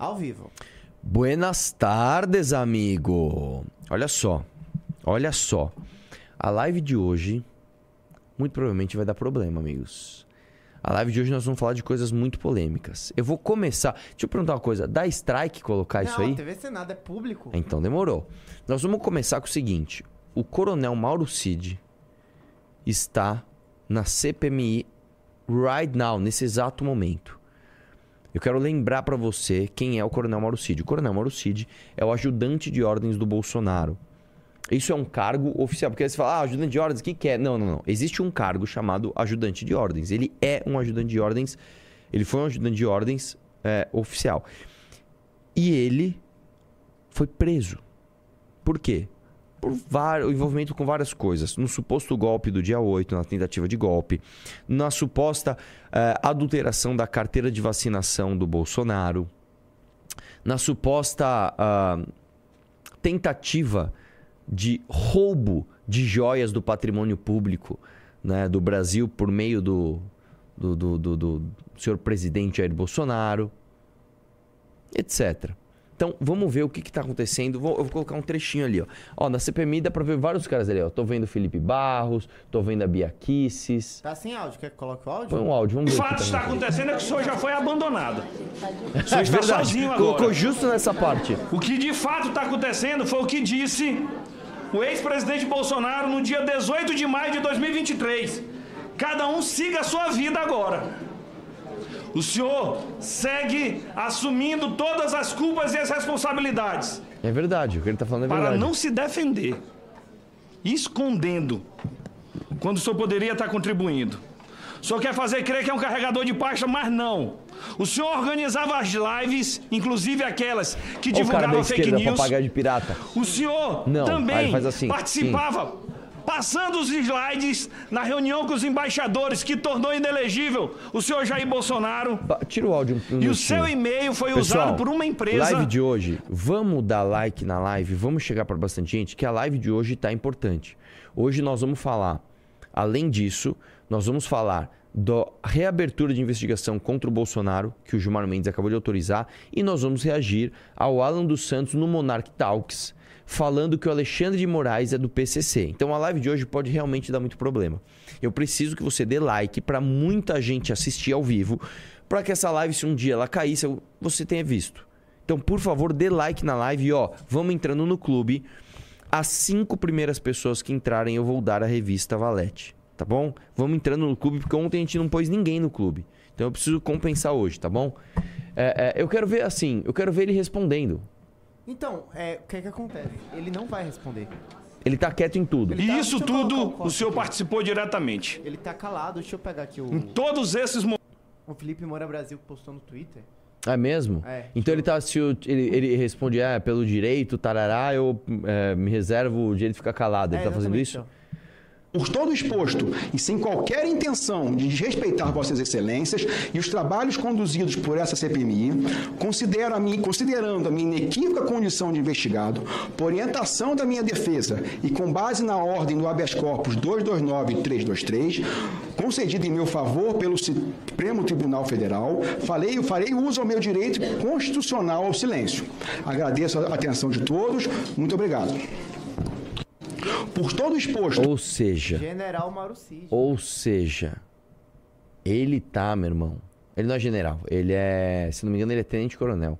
Ao vivo. Buenas tardes, amigo. Olha só. Olha só. A live de hoje muito provavelmente vai dar problema, amigos. A live de hoje nós vamos falar de coisas muito polêmicas. Eu vou começar. Deixa eu perguntar uma coisa. Dá strike colocar não, isso aí? Não, TV Senado é público. Então demorou. Nós vamos começar com o seguinte: o coronel Mauro Cid está na CPMI right now, nesse exato momento. Eu quero lembrar para você quem é o Coronel Mauro Cid. O Coronel Mauro Cid é o ajudante de ordens do Bolsonaro. Isso é um cargo oficial. Porque você fala, ah, ajudante de ordens, o que, que é? Não, não, não. Existe um cargo chamado ajudante de ordens. Ele é um ajudante de ordens. Ele foi um ajudante de ordens é, oficial. E ele foi preso. Por quê? Por vários, envolvimento com várias coisas. No suposto golpe do dia 8, na tentativa de golpe. Na suposta é, adulteração da carteira de vacinação do Bolsonaro. Na suposta uh, tentativa de roubo de joias do patrimônio público né, do Brasil por meio do, do, do, do, do senhor presidente Jair Bolsonaro, etc. Então, vamos ver o que está acontecendo. Vou, eu vou colocar um trechinho ali. Ó. ó na CPMI dá para ver vários caras ali. Ó. Tô vendo o Felipe Barros, tô vendo a Bia Kisses. Tá sem áudio. Quer que coloque o áudio? Põe um áudio, vamos ver. O fato que está acontecendo é que o senhor já foi abandonado. O senhor está Verdade. sozinho agora. Colocou justo nessa parte. O que de fato está acontecendo foi o que disse o ex-presidente Bolsonaro no dia 18 de maio de 2023. Cada um siga a sua vida agora. O senhor segue assumindo todas as culpas e as responsabilidades. É verdade, o que ele está falando é verdade. Para não se defender, escondendo, quando o senhor poderia estar contribuindo. O senhor quer fazer crer que é um carregador de pasta, mas não. O senhor organizava as lives, inclusive aquelas que divulgavam fake esquerda, news. Papagaio de pirata. O senhor não, também assim, participava. Sim. Passando os slides na reunião com os embaixadores, que tornou inelegível o senhor Jair Bolsonaro. Tira o áudio. Um e o seu e-mail foi Pessoal, usado por uma empresa. Live de hoje, vamos dar like na live, vamos chegar para bastante gente, que a live de hoje está importante. Hoje nós vamos falar, além disso, nós vamos falar da reabertura de investigação contra o Bolsonaro, que o Gilmar Mendes acabou de autorizar, e nós vamos reagir ao Alan dos Santos no Monarch Talks, falando que o Alexandre de Moraes é do PCC. Então a live de hoje pode realmente dar muito problema. Eu preciso que você dê like para muita gente assistir ao vivo, para que essa live, se um dia ela caísse, você tenha visto. Então, por favor, dê like na live e ó, vamos entrando no clube. As cinco primeiras pessoas que entrarem, eu vou dar a revista Valete tá bom? Vamos entrando no clube, porque ontem a gente não pôs ninguém no clube. Então eu preciso compensar hoje, tá bom? É, é, eu quero ver assim, eu quero ver ele respondendo. Então, é, o que é que acontece? Ele não vai responder. Ele tá quieto em tudo. E tá, isso tudo o, o senhor participou diretamente. Ele tá calado, deixa eu pegar aqui o. Em todos esses momentos. O Felipe Moura Brasil postou no Twitter. É mesmo? É. Então ele tá. Se ele, ele responde, é, pelo direito, tarará, eu é, me reservo o direito de ficar calado. Ele é, tá fazendo isso? Então. Por todo exposto e sem qualquer intenção de desrespeitar Vossas Excelências e os trabalhos conduzidos por essa CPMI, considero a mim, considerando a minha inequívoca condição de investigado, por orientação da minha defesa e com base na ordem do habeas corpus 229 e 323, concedida em meu favor pelo Supremo Tribunal Federal, falei, farei uso ao meu direito constitucional ao silêncio. Agradeço a atenção de todos. Muito obrigado. Por todo exposto. Ou seja. General Mauro Cid. Ou seja, ele tá, meu irmão. Ele não é general. Ele é, se não me engano, ele é tenente-coronel.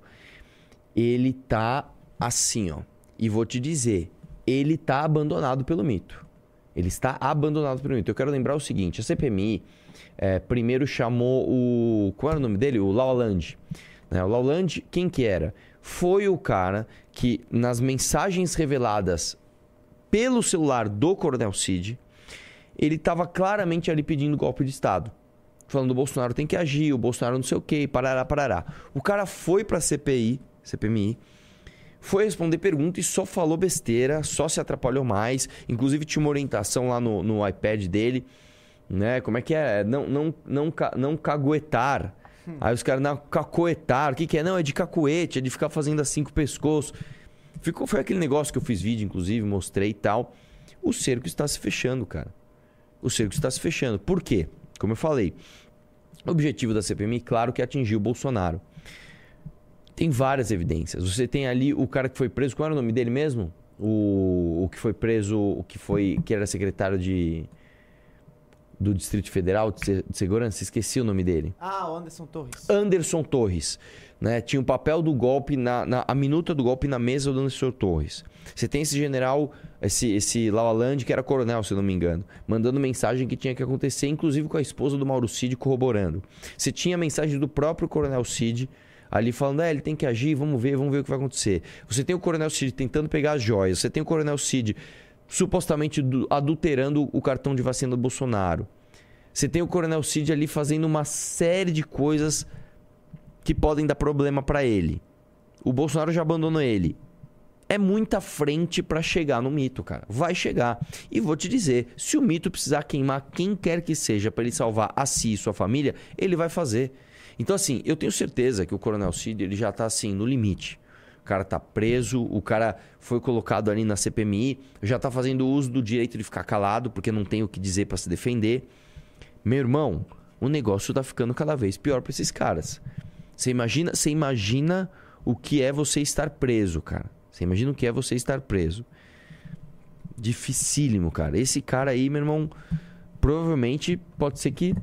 Ele tá assim, ó. E vou te dizer, ele tá abandonado pelo mito. Ele está abandonado pelo mito. Eu quero lembrar o seguinte: a CPMI é, primeiro chamou o. Qual era o nome dele? O Lauland. Né? O Lauland, quem que era? Foi o cara que, nas mensagens reveladas pelo celular do Coronel Cid, ele estava claramente ali pedindo golpe de Estado. Falando o Bolsonaro tem que agir, o Bolsonaro não sei o quê, parará, parará. O cara foi para a CPI, CPMI, foi responder pergunta e só falou besteira, só se atrapalhou mais. Inclusive tinha uma orientação lá no, no iPad dele, né? Como é que é? Não, não, não, não caguetar. Hum. Aí os caras, não, cacoetar. O que, que é? Não, é de cacuete, é de ficar fazendo assim com o pescoço. Ficou, foi aquele negócio que eu fiz vídeo, inclusive, mostrei e tal. O cerco está se fechando, cara. O cerco está se fechando. Por quê? Como eu falei, o objetivo da CPMI, claro que é atingir o Bolsonaro. Tem várias evidências. Você tem ali o cara que foi preso, qual era o nome dele mesmo? O, o que foi preso, o que foi que era secretário de do Distrito Federal de, Se- de Segurança, esqueci o nome dele. Ah, o Anderson Torres. Anderson Torres. Né? Tinha o papel do golpe, na, na- a minuta do golpe na mesa do Anderson Torres. Você tem esse general, esse, esse Lawaland, que era coronel, se não me engano, mandando mensagem que tinha que acontecer, inclusive com a esposa do Mauro Cid corroborando. Você tinha a mensagem do próprio coronel Cid ali falando, é, ele tem que agir, vamos ver, vamos ver o que vai acontecer. Você tem o coronel Cid tentando pegar as joias, você tem o coronel Cid supostamente du- adulterando o cartão de vacina do Bolsonaro. Você tem o Coronel Cid ali fazendo uma série de coisas que podem dar problema pra ele. O Bolsonaro já abandonou ele. É muita frente pra chegar no mito, cara. Vai chegar. E vou te dizer, se o mito precisar queimar quem quer que seja pra ele salvar a si e sua família, ele vai fazer. Então assim, eu tenho certeza que o Coronel Cid ele já tá assim no limite. O cara tá preso, o cara foi colocado ali na CPMI, já tá fazendo uso do direito de ficar calado porque não tem o que dizer pra se defender. Meu irmão, o negócio tá ficando cada vez pior pra esses caras. Você imagina, você imagina o que é você estar preso, cara. Você imagina o que é você estar preso. Dificílimo, cara. Esse cara aí, meu irmão, provavelmente pode ser que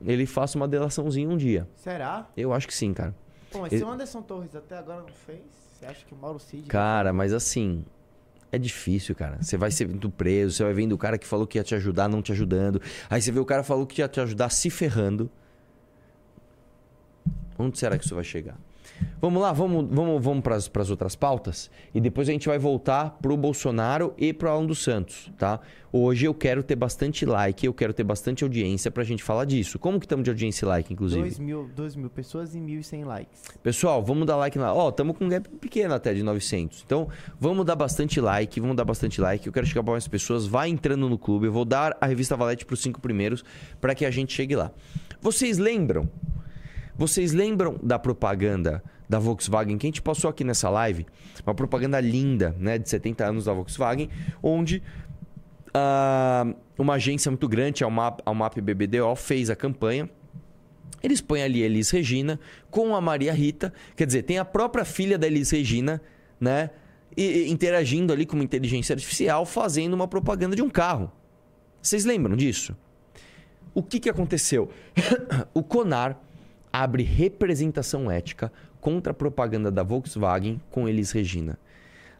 ele faça uma delaçãozinha um dia. Será? Eu acho que sim, cara. Pô, mas Ele- se o Anderson Torres até agora não fez, você acha que o Mauro Cid... Cara, mas assim, é difícil, cara. Você vai ser muito preso, você vai vendo o cara que falou que ia te ajudar não te ajudando. Aí você vê o cara que falou que ia te ajudar se ferrando. Onde será que isso vai chegar? Vamos lá, vamos, vamos, vamos para as outras pautas e depois a gente vai voltar pro Bolsonaro e pro Alan dos Santos, tá? Hoje eu quero ter bastante like, eu quero ter bastante audiência pra gente falar disso. Como que estamos de audiência e like, inclusive? 2 mil, 2 mil pessoas e 1.100 likes. Pessoal, vamos dar like na. Ó, estamos com um gap pequeno até de 900. Então, vamos dar bastante like, vamos dar bastante like. Eu quero chegar para mais pessoas. Vai entrando no clube. Eu vou dar a revista Valete para os cinco primeiros para que a gente chegue lá. Vocês lembram? Vocês lembram da propaganda da Volkswagen que a gente passou aqui nessa live? Uma propaganda linda, né, de 70 anos da Volkswagen, onde ah, uma agência muito grande, a UMAP, a UMAP BBDO, fez a campanha eles põem ali a Elis Regina com a Maria Rita. Quer dizer, tem a própria filha da Elis Regina, né? E interagindo ali com uma inteligência artificial, fazendo uma propaganda de um carro. Vocês lembram disso? O que, que aconteceu? o Conar abre representação ética contra a propaganda da Volkswagen com Elis Regina.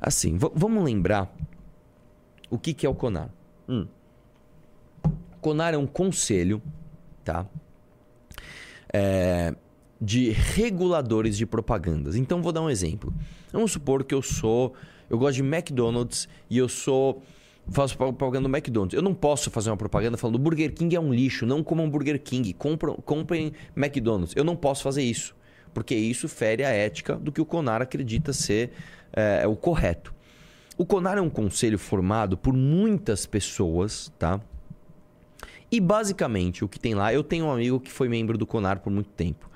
Assim, vamos lembrar o que, que é o Conar. Hum. Conar é um conselho, tá? é, de reguladores de propagandas. Então vou dar um exemplo. Vamos supor que eu sou, eu gosto de McDonald's e eu sou faço propaganda do McDonald's. Eu não posso fazer uma propaganda falando Burger King é um lixo, não comam Burger King, compram, comprem McDonald's. Eu não posso fazer isso, porque isso fere a ética do que o Conar acredita ser é, o correto. O Conar é um conselho formado por muitas pessoas, tá? E basicamente o que tem lá, eu tenho um amigo que foi membro do Conar por muito tempo.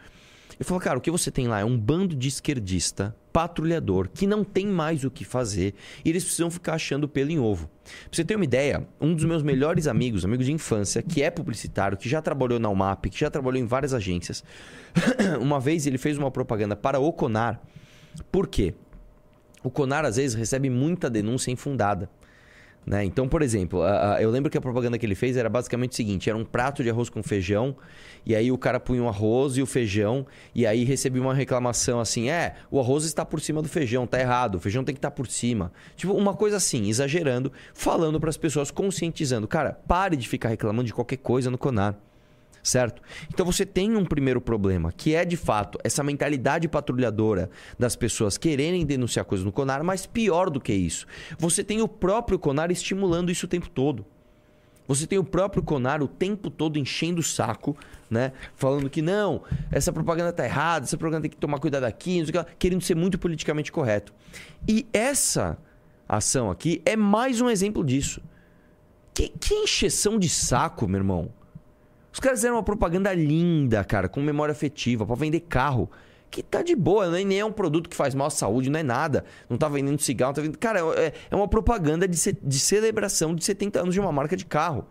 Ele falou, cara, o que você tem lá é um bando de esquerdista, patrulhador, que não tem mais o que fazer e eles precisam ficar achando pelo em ovo. Pra você ter uma ideia, um dos meus melhores amigos, amigo de infância, que é publicitário, que já trabalhou na UMAP, que já trabalhou em várias agências, uma vez ele fez uma propaganda para o Conar. Por quê? O Conar às vezes recebe muita denúncia infundada. Né? Então, por exemplo, a- a- eu lembro que a propaganda que ele fez era basicamente o seguinte: era um prato de arroz com feijão, e aí o cara punha o arroz e o feijão, e aí recebia uma reclamação assim: é, o arroz está por cima do feijão, tá errado, o feijão tem que estar por cima. Tipo, uma coisa assim, exagerando, falando para as pessoas, conscientizando: cara, pare de ficar reclamando de qualquer coisa no Conar certo? Então você tem um primeiro problema, que é de fato essa mentalidade patrulhadora das pessoas quererem denunciar coisas no Conar, mas pior do que isso, você tem o próprio Conar estimulando isso o tempo todo. Você tem o próprio Conar o tempo todo enchendo o saco, né? Falando que não, essa propaganda tá errada, essa propaganda tem que tomar cuidado aqui, não sei o que querendo ser muito politicamente correto. E essa ação aqui é mais um exemplo disso. Que, que encheção de saco, meu irmão. Os caras fizeram uma propaganda linda, cara, com memória afetiva, pra vender carro. Que tá de boa, nem nem é um produto que faz mal à saúde, não é nada. Não tá vendendo cigarro, tá vendendo. Cara, é, é uma propaganda de, ce- de celebração de 70 anos de uma marca de carro.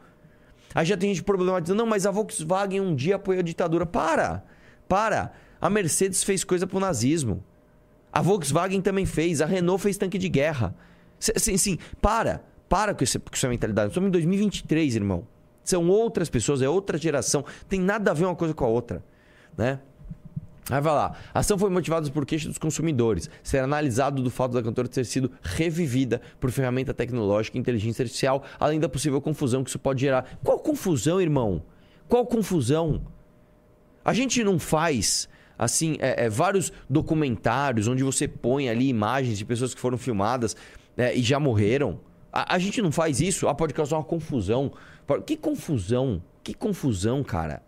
Aí já tem gente problematizando, não, mas a Volkswagen um dia apoiou a ditadura. Para! Para! A Mercedes fez coisa pro nazismo. A Volkswagen também fez, a Renault fez tanque de guerra. Sim, sim, para. Para com, esse, com essa mentalidade. Estamos em 2023, irmão. São outras pessoas, é outra geração. Tem nada a ver uma coisa com a outra. Né? Aí vai lá. A ação foi motivada por queixa dos consumidores. Ser analisado do fato da cantora ter sido revivida por ferramenta tecnológica e inteligência artificial, além da possível confusão que isso pode gerar. Qual confusão, irmão? Qual confusão? A gente não faz assim é, é, vários documentários onde você põe ali imagens de pessoas que foram filmadas é, e já morreram. A, a, gente não faz isso. Ah, pode causar uma confusão. Que confusão? Que confusão, cara.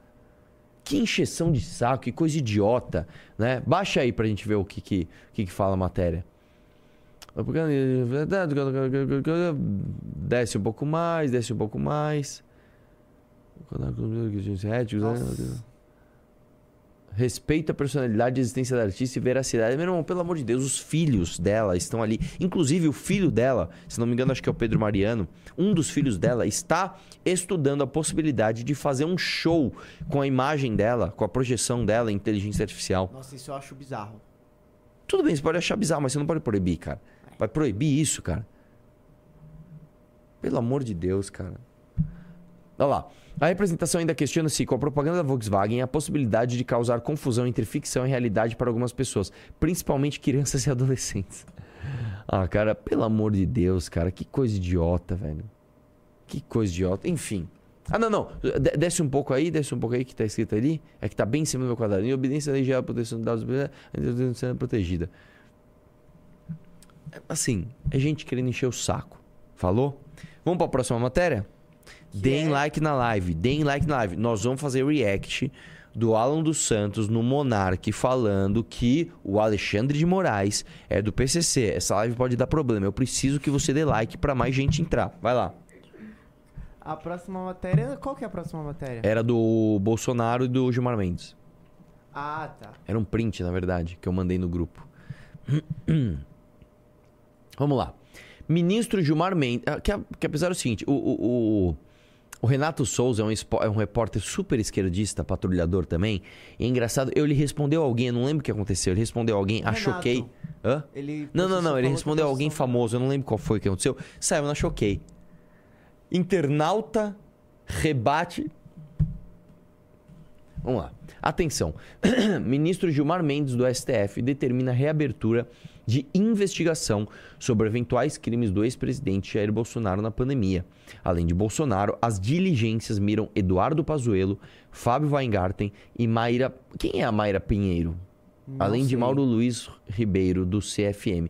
Que encheção de saco, que coisa idiota, né? Baixa aí pra gente ver o que, que, que, que fala a matéria. Desce um pouco mais, desce um pouco mais. Nossa. Respeita a personalidade e existência da artista e veracidade. Meu irmão, pelo amor de Deus, os filhos dela estão ali. Inclusive, o filho dela, se não me engano, acho que é o Pedro Mariano. Um dos filhos dela está estudando a possibilidade de fazer um show com a imagem dela, com a projeção dela em inteligência artificial. Nossa, isso eu acho bizarro. Tudo bem, você pode achar bizarro, mas você não pode proibir, cara. Vai proibir isso, cara. Pelo amor de Deus, cara. Olha lá. A representação ainda questiona se, com a propaganda da Volkswagen, a possibilidade de causar confusão entre ficção e realidade para algumas pessoas, principalmente crianças e adolescentes. Ah, cara, pelo amor de Deus, cara, que coisa idiota, velho. Que coisa idiota. Enfim. Ah, não, não. Desce um pouco aí, desce um pouco aí que tá escrito ali. É que tá bem em cima do meu quadrado. Em obediência à lei geral, proteção de dados, a sendo protegida. Assim, é gente querendo encher o saco. Falou? Vamos para a próxima matéria? Deem é... like na live, deem like na live. Nós vamos fazer react do Alan dos Santos no Monarque falando que o Alexandre de Moraes é do PCC. Essa live pode dar problema. Eu preciso que você dê like para mais gente entrar. Vai lá. A próxima matéria, qual que é a próxima matéria? Era do Bolsonaro e do Gilmar Mendes. Ah, tá. Era um print, na verdade, que eu mandei no grupo. Vamos lá. Ministro Gilmar Mendes. Ah, que, que apesar do seguinte, o, o, o o Renato Souza é um, é um repórter super esquerdista, patrulhador também. E é engraçado, eu lhe respondeu alguém, eu não lembro o que aconteceu. Ele respondeu alguém, a Choquei. Hã? Ele não, não, não, ele respondeu alguém famoso, eu não lembro qual foi que aconteceu. Saiu na Choquei. Internauta rebate. Vamos lá. Atenção. Ministro Gilmar Mendes do STF determina a reabertura de investigação sobre eventuais crimes do ex-presidente Jair Bolsonaro na pandemia. Além de Bolsonaro, as diligências miram Eduardo Pazuello, Fábio Weingarten e Mayra... Quem é a Mayra Pinheiro? Não Além sei. de Mauro Luiz Ribeiro, do CFM.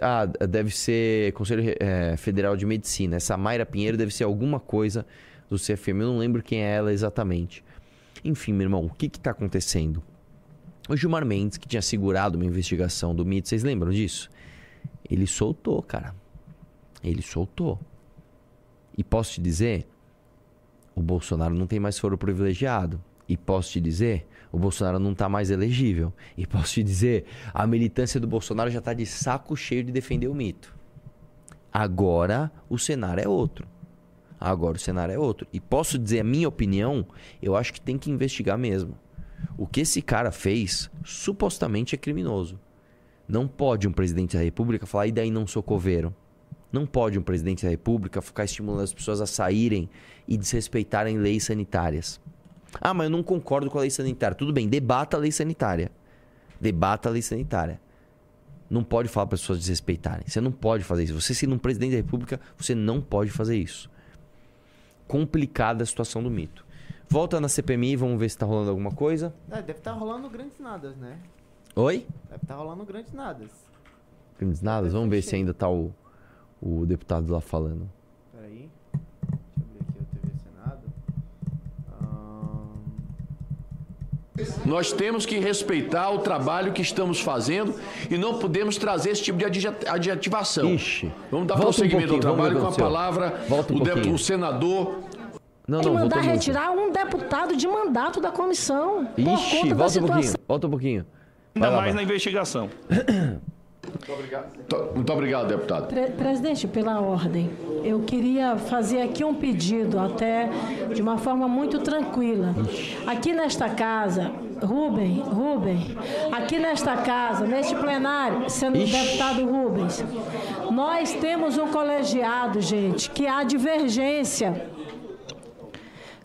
Ah, deve ser Conselho é, Federal de Medicina. Essa Mayra Pinheiro deve ser alguma coisa do CFM. Eu não lembro quem é ela exatamente. Enfim, meu irmão, o que está acontecendo? O Gilmar Mendes, que tinha segurado uma investigação do MIT, vocês lembram disso? Ele soltou, cara. Ele soltou. E posso te dizer, o Bolsonaro não tem mais foro privilegiado. E posso te dizer, o Bolsonaro não está mais elegível. E posso te dizer, a militância do Bolsonaro já está de saco cheio de defender o mito. Agora o cenário é outro. Agora o cenário é outro. E posso dizer a minha opinião, eu acho que tem que investigar mesmo. O que esse cara fez supostamente é criminoso. Não pode um presidente da República falar, e daí não sou coveiro. Não pode um presidente da República ficar estimulando as pessoas a saírem e desrespeitarem leis sanitárias. Ah, mas eu não concordo com a lei sanitária. Tudo bem, debata a lei sanitária. Debata a lei sanitária. Não pode falar para as pessoas desrespeitarem. Você não pode fazer isso. Você, sendo um presidente da República, você não pode fazer isso. Complicada a situação do mito. Volta na CPMI, vamos ver se tá rolando alguma coisa. É, deve estar tá rolando grandes nadas, né? Oi? Deve estar tá rolando grandes nadas. Grandes nadas? Vamos ver se ainda tá o, o deputado lá falando. Peraí. Deixa eu abrir aqui o TV Senado. Nós temos que respeitar o trabalho que estamos fazendo e não podemos trazer esse tipo de adjetivação. Ixi. Vamos dar prosseguimento um ao trabalho com a palavra Volta um o, o senador não, não, mandar retirar um deputado de mandato da comissão. Ixi, volta um pouquinho, volta um pouquinho. Ainda mais na investigação. Muito obrigado. Muito obrigado, deputado. Pre presidente, pela ordem, eu queria fazer aqui um pedido, até de uma forma muito tranquila. Aqui nesta casa, Rubem, Rubem, aqui nesta casa, neste plenário, sendo Ixi. deputado Rubens, nós temos um colegiado, gente, que há divergência.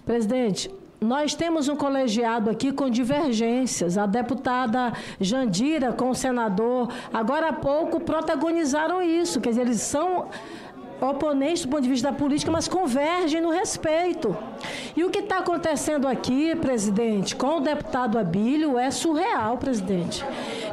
Presidente, nós temos um colegiado aqui com divergências. A deputada Jandira com o senador, agora há pouco, protagonizaram isso. Quer dizer, eles são oponentes do ponto de vista da política, mas convergem no respeito. E o que está acontecendo aqui, presidente, com o deputado Abílio é surreal, presidente.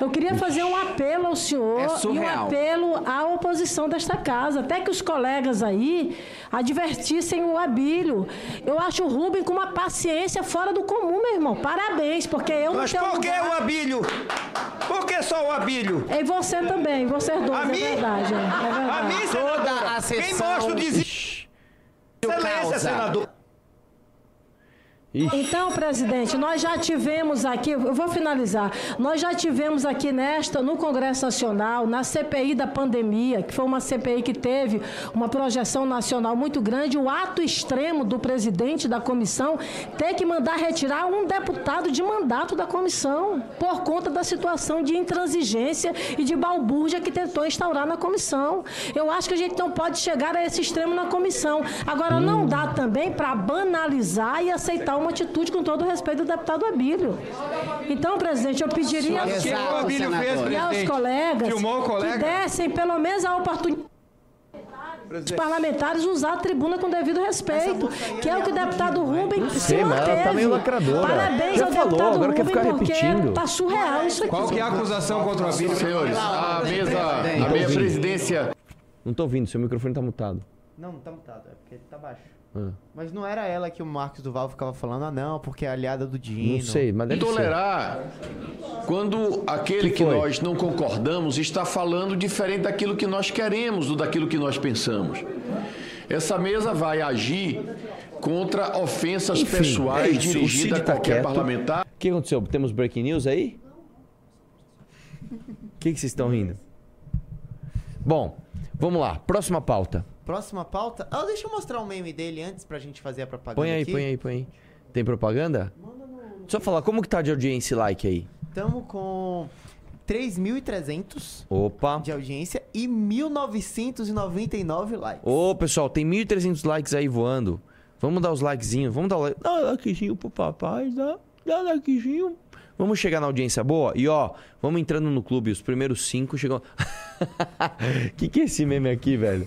Eu queria fazer um apelo ao senhor É e um apelo à oposição desta casa, até que os colegas aí advertissem o Abílio. Eu acho o Rubem com uma paciência fora do comum, meu irmão. Parabéns, porque eu Mas não tenho por que lugar- o Abílio? Por que só o Abílio? E você também, vocês dois, A é mim? verdade. É, é verdade. A mim, senadora, Toda a quem sessão- mostra o desígnio excelência, causa. senador? Ixi. Então, presidente, nós já tivemos aqui, eu vou finalizar, nós já tivemos aqui nesta, no Congresso Nacional, na CPI da pandemia, que foi uma CPI que teve uma projeção nacional muito grande, o ato extremo do presidente da comissão ter que mandar retirar um deputado de mandato da comissão, por conta da situação de intransigência e de balbúrdia que tentou instaurar na comissão. Eu acho que a gente não pode chegar a esse extremo na comissão. Agora, não dá também para banalizar e aceitar uma atitude com todo o respeito do deputado Abílio. Então, presidente, eu pediria o Exato, Abílio fez, senador. e aos colegas o que colega? dessem pelo menos a oportunidade os parlamentares usar a tribuna com devido respeito, que é o que o deputado Rubem se tá manteve. meio lacradora. Parabéns Já ao falou, deputado agora Rubem, ficar porque repetindo. tá surreal isso aqui. Qual que é a acusação contra o Abílio? Senhores, a mesa, a minha presidência Não tô ouvindo, seu microfone tá mutado. Não, não tá mutado, é porque tá baixo. Ah. Mas não era ela que o Marcos Duval ficava falando, ah não, porque é aliada do Dino. Não sei, mas deve ser. tolerar quando aquele Que que, nós não concordamos está falando diferente daquilo que nós queremos ou daquilo que nós pensamos. Essa mesa vai agir contra ofensas Enfim, pessoais é isso, o dirigidas a tá qualquer quieto. parlamentar. O que aconteceu? Temos breaking news aí? O que, que vocês estão rindo? Bom, vamos lá. Próxima pauta. Próxima pauta. Ah, deixa eu mostrar o meme dele antes pra gente fazer a propaganda Põe aí, aqui. põe aí, põe aí. Tem propaganda? Só falar, como que tá de audiência e like aí? Tamo com 3.300 Opa. de audiência e 1.999 likes. Ô, pessoal, tem 1.300 likes aí voando. Vamos dar os likezinhos. Vamos dar o like. Dá um likezinho pro papai, dá. Dá likezinho. Vamos chegar na audiência boa? E ó, vamos entrando no clube. Os primeiros cinco chegam. que que é esse meme aqui, velho?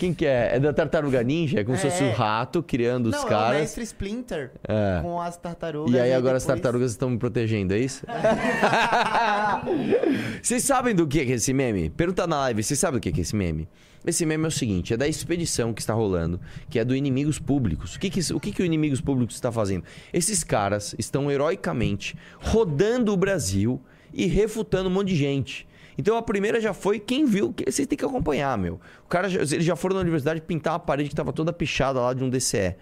Quem que é? É da Tartaruga Ninja? É como se fosse o É. rato criando os Não, é o caras. mestre Splinter É. com as tartarugas. E aí agora as depois- tartarugas estão me protegendo, é isso? Vocês sabem do que é esse meme? Pergunta na live, vocês sabem do que é esse meme? Esse meme é o seguinte, é da expedição que está rolando, que é do Inimigos Públicos. O que, que, o, que, que o Inimigos Públicos está fazendo? Esses caras estão heroicamente rodando o Brasil e refutando um monte de gente. Então a primeira já foi quem viu, que vocês têm que acompanhar, meu. O cara, já- eles já foram na universidade pintar uma parede que estava toda pichada lá de um DCE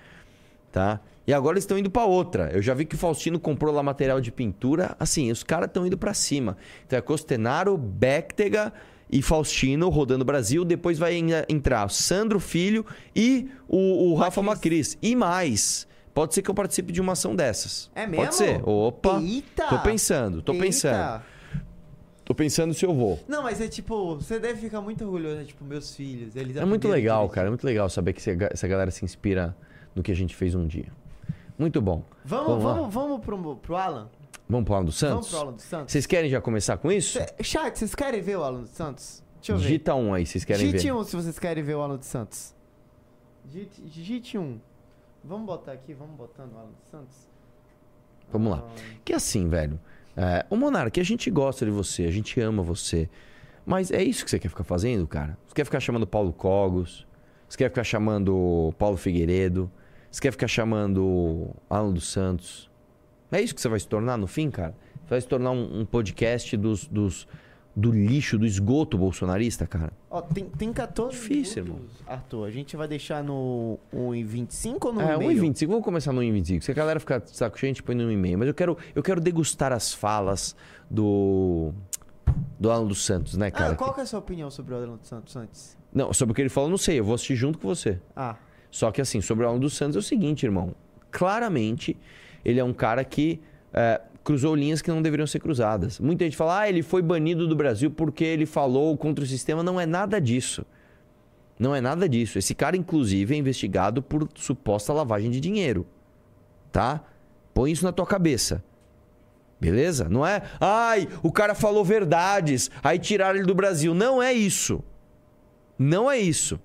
tá? E agora eles estão indo pra outra. Eu já vi que o Faustino comprou lá material de pintura. Assim, os caras estão indo pra cima. Então é Costenaro, Béctega e Faustino rodando o Brasil. Depois vai en- entrar o Sandro Filho e o, o Rafa Macris. E mais. Pode ser que eu participe de uma ação dessas. É mesmo? Pode ser. Opa. Eita! Tô pensando, tô Eita! pensando. Tô pensando se eu vou. Não, mas é tipo, você deve ficar muito orgulhoso, né? tipo, meus filhos. Eles É muito legal, cara. É muito legal saber que essa ga- essa galera se inspira no que a gente fez um dia. Muito bom. Vamos, lá. vamos, vamos pro, pro Alan? Vamos pro Alan dos Vamos Santos? pro Alan dos Santos? Vocês querem já começar com isso? Cê- Chat, vocês querem ver o Alan dos Santos? Deixa eu ver. Digita um aí, vocês querem Digite ver. um se vocês querem ver o Alan dos Santos. Digite, digite um. Vamos botar aqui, vamos botando o Alan dos Santos. Vamos lá. Que assim, velho. É, o Monark, a gente gosta de você, a gente ama você. Mas é isso que você quer ficar fazendo, cara? Você quer ficar chamando Paulo Cogos? Você quer ficar chamando Paulo Figueiredo? Você quer ficar chamando Alan dos Santos? É isso que você vai se tornar no fim, cara? Você vai se tornar um, um podcast dos, dos, do lixo, do esgoto bolsonarista, cara? Ó, tem, tem 14 Difícil, minutos, Arthur. A gente vai deixar no 1,25 ou no É, meio? 1,25. Vamos começar no 1,25. Se a galera ficar de saco cheio, a gente põe no 1,5. Mas eu quero, eu quero degustar as falas do. Do Alan dos Santos, né, cara? Ah, qual que é a sua opinião sobre o Alan dos Santos antes? Não, sobre o que ele falou, não sei. Eu vou assistir junto com você. Ah, Só que, assim, sobre o Alan dos Santos é o seguinte, irmão. Claramente, ele é um cara que. é, cruzou linhas que não deveriam ser cruzadas. Muita gente fala, ah, ele foi banido do Brasil porque ele falou contra o sistema. Não é nada disso. Não é nada disso. Esse cara, inclusive, é investigado por suposta lavagem de dinheiro. Tá? Põe isso na tua cabeça. Beleza? Não é, ai, o cara falou verdades, aí tiraram ele do Brasil. Não é isso. Não é isso.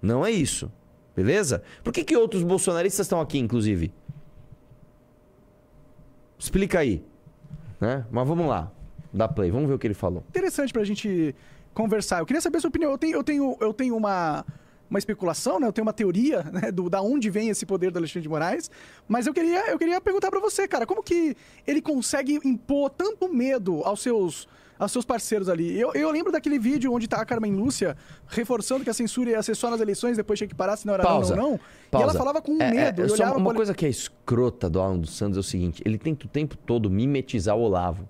Não é isso. Beleza? Por que, que outros bolsonaristas estão aqui, inclusive? Explica aí. Né? Mas vamos lá. Dá play. Vamos ver o que ele falou. Interessante pra gente conversar. Eu queria saber a sua opinião. Eu tenho, eu tenho, eu tenho uma, uma especulação, né? Eu tenho uma teoria, né? Do, da onde vem esse poder do Alexandre de Moraes. Mas eu queria, eu queria perguntar pra você, cara. Como que ele consegue impor tanto medo aos seus aos seus parceiros ali. Eu, eu lembro daquele vídeo onde tá a Carmen Lúcia reforçando que a censura ia ser só nas eleições, depois tinha que parar se não era Pausa. não ou não. Pausa. E ela falava com É, medo. é, só olhava uma pro- coisa que é escrota do Alan dos Santos é o seguinte: ele tenta o tempo todo mimetizar o Olavo.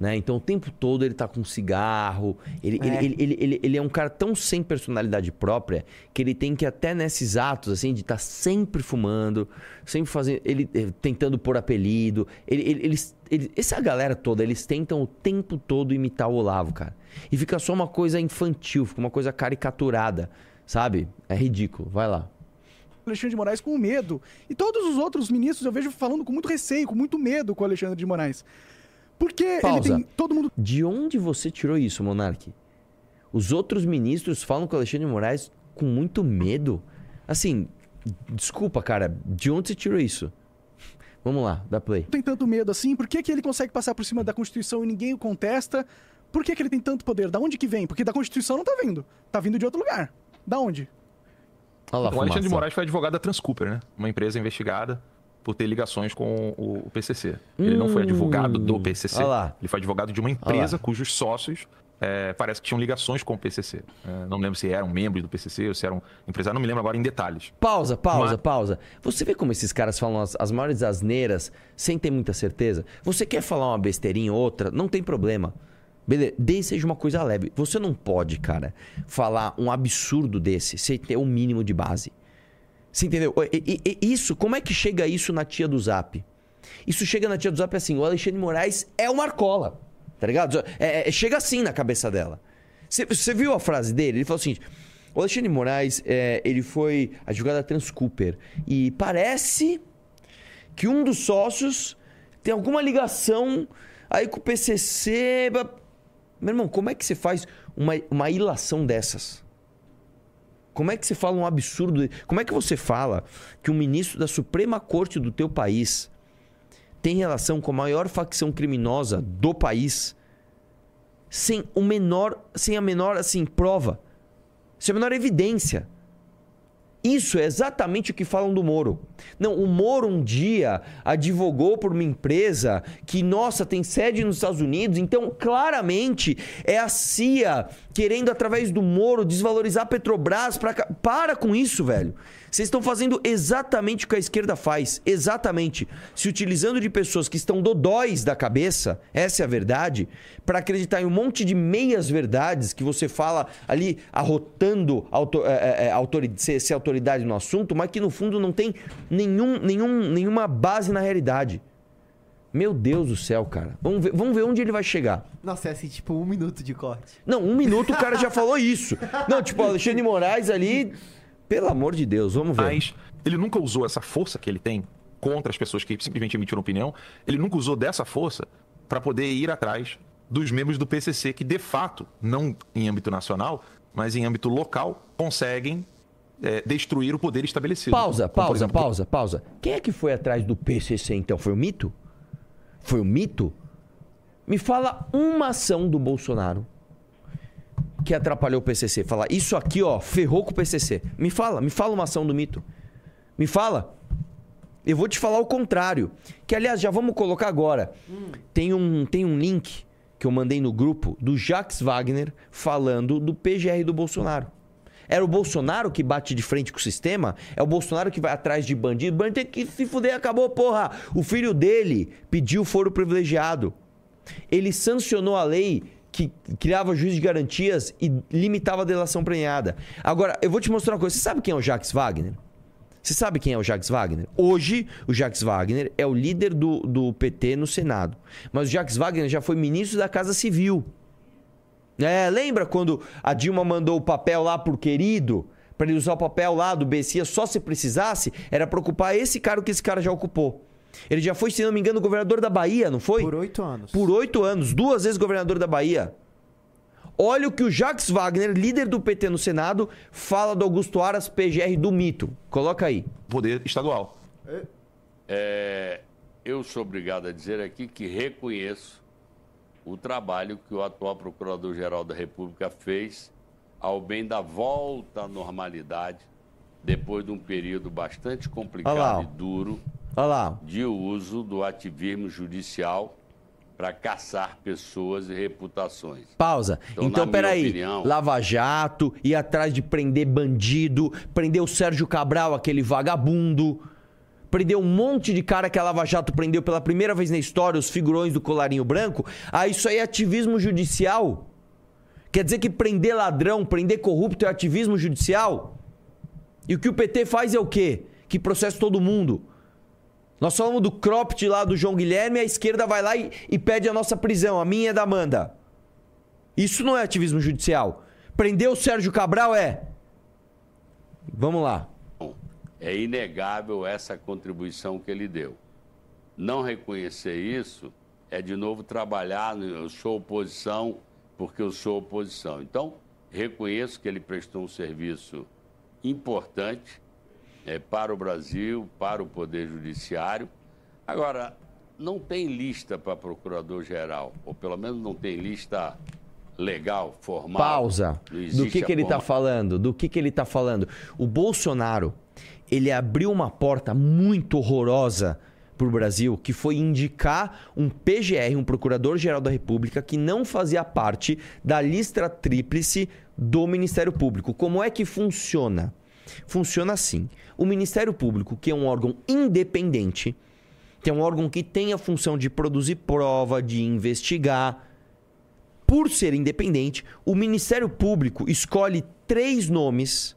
Né? Então o tempo todo ele tá com cigarro. Ele, ele, ele, ele, ele, ele é um cara tão sem personalidade própria que ele tem que, até nesses atos, assim, de estar sempre fumando, sempre fazendo. Ele eh, tentando pôr apelido. Ele, ele- eles, ele- essa galera toda, eles tentam o tempo todo imitar o Olavo, cara. E fica só uma coisa infantil, fica uma coisa caricaturada. Sabe? É ridículo. Vai lá. Alexandre de Moraes com medo. E todos os outros ministros eu vejo falando com muito receio, com muito medo com o Alexandre de Moraes. Porque Pausa. ele tem todo mundo De onde você tirou isso, Monark? Os outros ministros falam com o Alexandre de Moraes com muito medo. Assim, desculpa, cara, de onde você tirou isso? Vamos lá, dá play. tem tanto medo assim. Por que, que ele consegue passar por cima da Constituição e ninguém o contesta? Por que, que ele tem tanto poder? Da onde que vem? Porque da Constituição não tá vindo. Tá vindo de outro lugar. Da onde? Olha lá, o Alexandre de. Moraes foi advogado da Transcooper, né? Uma empresa investigada por ter ligações com o o PCC. Ele não foi advogado do PCC. Hum. lá. Ele foi advogado de uma empresa cujos sócios é, parece que tinham ligações com o PCC. É, não lembro se eram membros do PCC ou se eram empresários, não me lembro agora em detalhes. Pausa, pausa, Mas- pausa. Você vê como esses caras falam as, as maiores asneiras sem ter muita certeza? Você quer falar uma besteirinha ou outra? Não tem problema. Beleza, desde seja uma coisa leve. Você não pode, cara, falar um absurdo desse sem ter o mínimo de base. Você entendeu? E- e- e isso, como é que chega isso na tia do Zap? Isso chega na tia do Zap assim, o Alexandre Moraes é uma arcola, tá ligado? É- é- chega assim na cabeça dela. Você- viu a frase dele? Ele falou o seguinte, o Alexandre Moraes, é, ele foi advogado da Transcooper e parece que um dos sócios tem alguma ligação aí com o PCC... Meu irmão, como é que você faz uma, uma ilação dessas? Como é que você fala um absurdo? Como é que você fala que um ministro da Suprema Corte do teu país tem relação com a maior facção criminosa do país sem o menor, sem a menor assim prova, sem a menor evidência? Isso é exatamente o que falam do Moro. Não, o Moro um dia advogou por uma empresa que, nossa, tem sede nos Estados Unidos, então claramente é a CIA querendo, através do Moro, desvalorizar a Petrobras. Pra... Para com isso, velho. Vocês estão fazendo exatamente o que a esquerda faz. Exatamente. Se utilizando de pessoas que estão dodóis da cabeça, essa é a verdade, para acreditar em um monte de meias verdades que você fala ali arrotando é, é, é, autori- ser, ser autoridade no assunto, mas que no fundo não tem nenhum, nenhum, nenhuma base na realidade. Meu Deus do céu, cara. Vamos ver, vamos ver onde ele vai chegar. Nossa, é assim, tipo, um minuto de corte. Não, um minuto o cara já falou isso. Não, tipo, Alexandre de Moraes ali. Pelo amor de Deus, vamos ver. Mas ele nunca usou essa força que ele tem contra as pessoas que simplesmente emitiram opinião. Ele nunca usou dessa força para poder ir atrás dos membros do PCC que, de fato, não em âmbito nacional, mas em âmbito local, conseguem é, destruir o poder estabelecido. Pausa, Como, por pausa, exemplo, pausa, pausa. Quem é que foi atrás do PCC então? Foi o mito? Foi o mito? Me fala uma ação do Bolsonaro que atrapalhou o PCC. Fala, isso aqui, ó, ferrou com o PCC. Me fala, me fala uma ação do mito. Me fala. Eu vou te falar o contrário. Que, aliás, já vamos colocar agora. Tem, um, tem um link que eu mandei no grupo do Jax Wagner falando do PGR do Bolsonaro. Era o Bolsonaro que bate de frente com o sistema? É o Bolsonaro que vai atrás de bandido? Bandido tem que se fuder, acabou, porra. O filho dele pediu foro privilegiado. Ele sancionou a lei que criava juiz de garantias e limitava a delação premiada. Agora, eu vou te mostrar uma coisa. Você sabe quem é o Jax Wagner? Você sabe quem é o Jacques Wagner? Hoje, o Jacques Wagner é o líder do, do PT no Senado. Mas o Jacques Wagner já foi ministro da Casa Civil. É, lembra quando a Dilma mandou o papel lá pro querido? Pra ele usar o papel lá do Bessia só se precisasse? Era pra ocupar esse cargo que esse cara já ocupou. Ele já foi, se não me engano, governador da Bahia, não foi? Por oito anos. Por oito anos, duas vezes governador da Bahia. Olha o que o Jacques Wagner, líder do PT no Senado, fala do Augusto Aras, PGR do mito. Coloca aí. Poder estadual. É, eu sou obrigado a dizer aqui que reconheço o trabalho que o atual Procurador-Geral da República fez ao bem da volta à normalidade, depois de um período bastante complicado e duro Olha lá. de uso do ativismo judicial para caçar pessoas e reputações. Pausa. Então, Então, peraí. opinião- Lava Jato, ir atrás de prender bandido, prender o Sérgio Cabral, aquele vagabundo. Prendeu um monte de cara que a Lava Jato prendeu pela primeira vez na história, os figurões do colarinho branco. Ah, isso aí é ativismo judicial? Quer dizer que prender ladrão, prender corrupto é ativismo judicial? E o que o PT faz é o quê? Que processa todo mundo. Nós falamos do cropped lá do João Guilherme, a esquerda vai lá e, e pede a nossa prisão, a minha é da Amanda. Isso não é ativismo judicial. Prender o Sérgio Cabral é. Vamos lá. É inegável essa contribuição que ele deu. Não reconhecer isso é de novo trabalhar eu sou oposição porque eu sou oposição. Então, reconheço que ele prestou um serviço importante eh, para o Brasil, para o Poder Judiciário. Agora, não tem lista para procurador-geral, ou pelo menos não tem lista legal, formal. Pausa. Do que, que ele tá forma. falando? Do que, que ele tá falando? O Bolsonaro, ele abriu uma porta muito horrorosa pro Brasil, que foi indicar um PGR, um Procurador-Geral da República, que não fazia parte da lista tríplice do Ministério Público. Como é que funciona? Funciona assim. O Ministério Público, que é um órgão independente, que é um órgão que tem a função de produzir prova, de investigar, por ser independente, o Ministério Público escolhe três nomes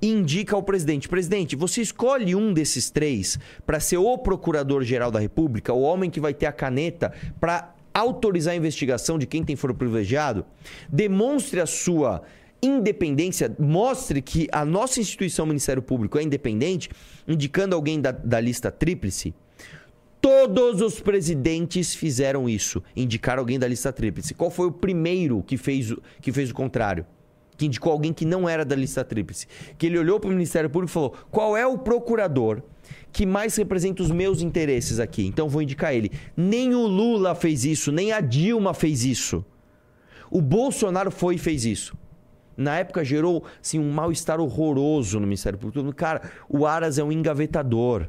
e indica ao presidente: presidente, você escolhe um desses três para ser o procurador-geral da República, o homem que vai ter a caneta para autorizar a investigação de quem tem foro privilegiado, demonstre a sua independência, mostre que a nossa instituição Ministério Público é independente, indicando alguém da, da lista tríplice. Todos os presidentes fizeram isso, indicaram alguém da lista tríplice. Qual foi o primeiro que fez, o- que fez o contrário? Que indicou alguém que não era da lista tríplice. Que ele olhou para o Ministério Público e falou: qual é o procurador que mais representa os meus interesses aqui? Então vou indicar ele. Nem o Lula fez isso, nem a Dilma fez isso. O Bolsonaro foi e fez isso. Na época gerou assim, um mal-estar horroroso no Ministério Público. Cara, o Aras é um engavetador.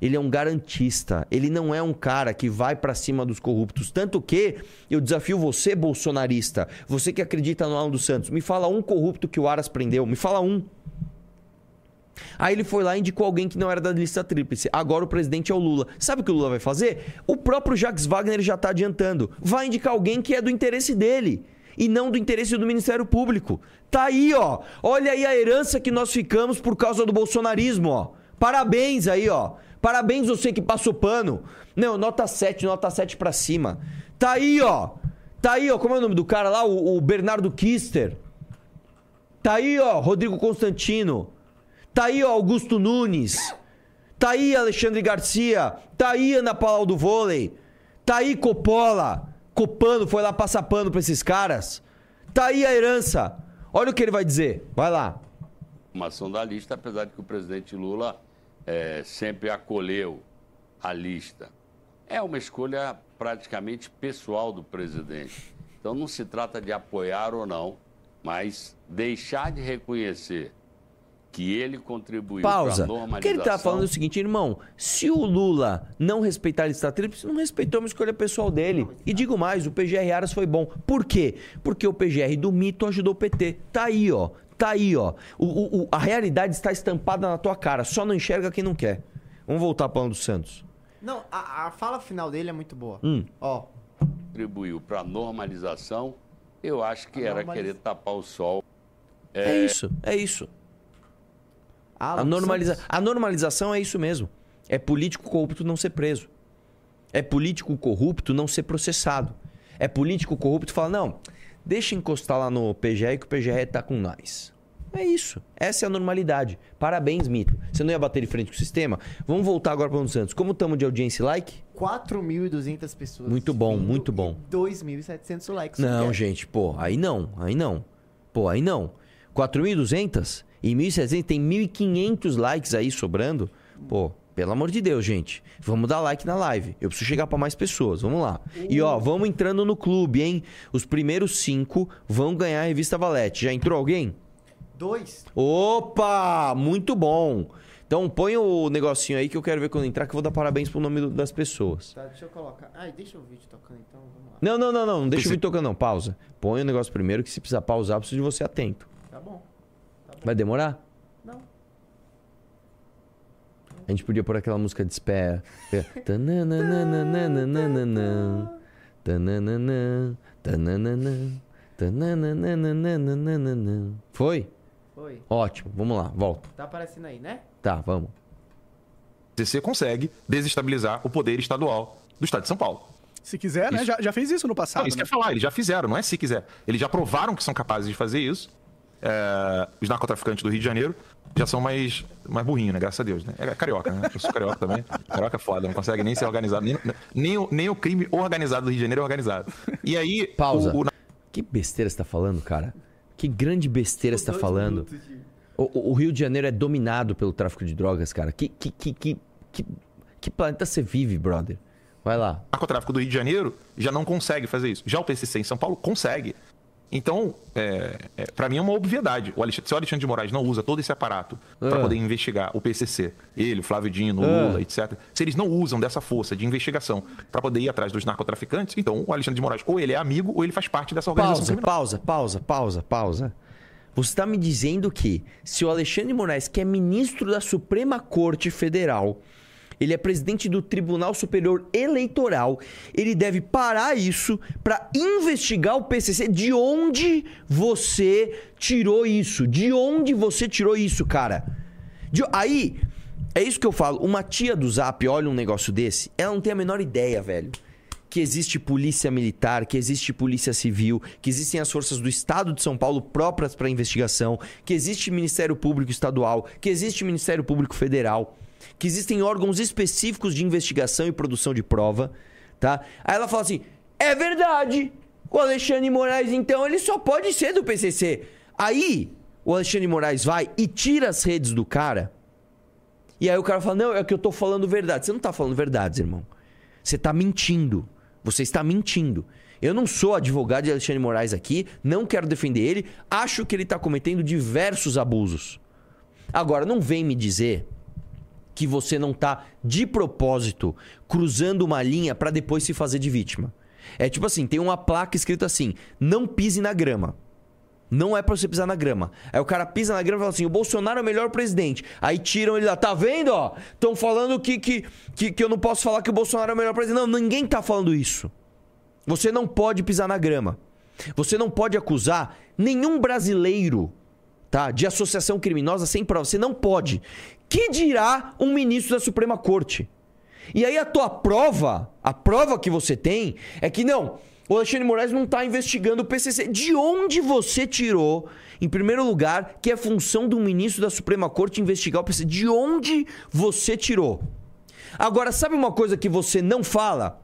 Ele é um garantista. Ele não é um cara que vai pra cima dos corruptos. Tanto que eu desafio você, bolsonarista, você que acredita no Alan dos Santos, me fala um corrupto que o Aras prendeu. Me fala um. Aí ele foi lá e indicou alguém que não era da lista tríplice. Agora o presidente é o Lula. Sabe o que o Lula vai fazer? O próprio Jacques Wagner já tá adiantando. Vai indicar alguém que é do interesse dele. E não do interesse do Ministério Público. Tá aí, ó. Olha aí a herança que nós ficamos por causa do bolsonarismo, ó. Parabéns aí, ó. Parabéns você que passou pano. Não, nota 7, nota 7 pra cima. Tá aí, ó. Tá aí, ó. Como é o nome do cara lá? O, o Bernardo Kister. Tá aí, ó. Rodrigo Constantino. Tá aí, ó, Augusto Nunes. Tá aí, Alexandre Garcia. Tá aí, Ana Paula do vôlei. Tá aí, Coppola. Copano foi lá passar pano pra esses caras. Tá aí a herança. Olha o que ele vai dizer. Vai lá. formação da lista, apesar de que o presidente Lula eh, sempre acolheu a lista. É uma escolha praticamente pessoal do presidente. Então não se trata de apoiar ou não, mas deixar de reconhecer que ele contribuiu para a Pausa. O normalização. que ele tá falando é o seguinte, irmão. Se o Lula não respeitar a lista tríplice, não respeitou uma escolha pessoal dele. E digo mais, o PGR Aras foi bom. Por quê? Porque o PGR do mito ajudou o PT. Tá aí, ó. Tá aí, ó. O, o- o- a realidade está estampada na tua cara. Só não enxerga quem não quer. Vamos voltar para do Santos. Não, a, a fala final dele é muito boa. Hum. Ó, contribuiu para a normalização, eu acho que A era normaliza- querer tapar o sol. É isso, é isso. Alan A, normaliza... Santos. a normalização é isso mesmo. É político corrupto não ser preso. É político corrupto não ser processado. É político corrupto falar, não, deixa encostar lá no PGR que o PGR tá com nós. É isso. Essa é a normalidade. Parabéns, Mito. Você não ia bater de frente com o sistema? Vamos voltar agora para o Santos. Como estamos de audiência e like? 4.200 pessoas. Muito bom, muito bom. e 2.700 likes. Não, gente, pô, aí não, aí não. Pô, aí não. 4.200 e 1.700, tem 1.500 likes aí sobrando. Pô, pelo amor de Deus, gente. Vamos dar like na live. Eu preciso chegar pra mais pessoas, vamos lá. E ó, vamos entrando no clube, hein? Os primeiros cinco vão ganhar a revista Valete. Já entrou alguém? Dois. Opa, muito bom. Então põe o negocinho aí que eu quero ver quando entrar, que eu vou dar parabéns pro nome do- das pessoas. Tá, deixa eu colocar. Ai, deixa o vídeo tocando então, vamos lá. Não, não, não, não, não deixa o vídeo tocando não, pausa. Põe o negócio primeiro que se precisar pausar, eu preciso de você atento. Vai demorar? Não. A gente podia pôr aquela música de espera. Foi? Foi. Ótimo, vamos lá, volta. Tá aparecendo aí, né? Tá, vamos. PCC consegue desestabilizar o poder estadual do Estado de São Paulo. Se quiser, né? Isso. Já, já fez isso no passado. Não, isso né? quer falar, eles já fizeram, não é se quiser. Eles já provaram que são capazes de fazer isso. É, os narcotraficantes do Rio de Janeiro já são mais, mais burrinhos, né? Graças a Deus, né? É carioca, né? Eu sou carioca também. Carioca é foda, não consegue nem ser organizado. Nem, nem, o, nem o crime organizado do Rio de Janeiro é organizado. E aí. Pausa. o- o- Que besteira você tá falando, cara? Que grande besteira você tá falando. de- O, o- o Rio de Janeiro é dominado pelo tráfico de drogas, cara. Que, que, que, que, que, que planeta você vive, brother? Vai lá. narcotráfico do Rio de Janeiro já não consegue fazer isso. Já o PCC em São Paulo consegue. Então, é, é, para mim é uma obviedade. O Alexandre, se o Alexandre de Moraes não usa todo esse aparato para Ah. poder investigar o PCC, ele, o Flávio Dino, o Ah. Lula, etc. Se eles não usam dessa força de investigação para poder ir atrás dos narcotraficantes, então o Alexandre de Moraes ou ele é amigo ou ele faz parte dessa organização Pausa, criminosa. pausa, pausa, pausa, pausa. Você está me dizendo que se o Alexandre de Moraes, que é ministro da Suprema Corte Federal, ele é presidente do Tribunal Superior Eleitoral, ele deve parar isso para investigar o PCC. De onde você tirou isso? De onde você tirou isso, cara? De- Aí, é isso que eu falo. Uma tia do Zap olha um negócio desse, ela não tem a menor ideia, velho que existe polícia militar, que existe polícia civil, que existem as forças do Estado de São Paulo próprias para investigação, que existe Ministério Público Estadual, que existe Ministério Público Federal, que existem órgãos específicos de investigação e produção de prova, tá? Aí ela fala assim: "É verdade. O Alexandre Moraes então ele só pode ser do PCC". Aí o Alexandre Moraes vai e tira as redes do cara. E aí o cara fala: "Não, é que eu tô falando verdade". Você não tá falando verdades, irmão. Você está mentindo. Você está mentindo. Eu não sou advogado de Alexandre Moraes aqui, não quero defender ele, acho que ele está cometendo diversos abusos. Agora, não vem me dizer que você não tá de propósito cruzando uma linha para depois se fazer de vítima. É tipo assim, tem uma placa escrita assim: não pise na grama. Não é pra você pisar na grama. Aí o cara pisa na grama e fala assim: o Bolsonaro é o melhor presidente. Aí tiram ele lá, tá vendo, ó? Estão falando que, que, que, que eu não posso falar que o Bolsonaro é o melhor presidente. Não, ninguém tá falando isso. Você não pode pisar na grama. Você não pode acusar nenhum brasileiro, tá? De associação criminosa sem prova. Você não pode. Que dirá um ministro da Suprema Corte? E aí a tua prova, a prova que você tem, é que não, o Alexandre Moraes não está investigando o PCC. De onde você tirou, em primeiro lugar, que é função um ministro da Suprema Corte investigar o PCC? De onde você tirou? Agora, sabe uma coisa que você não fala?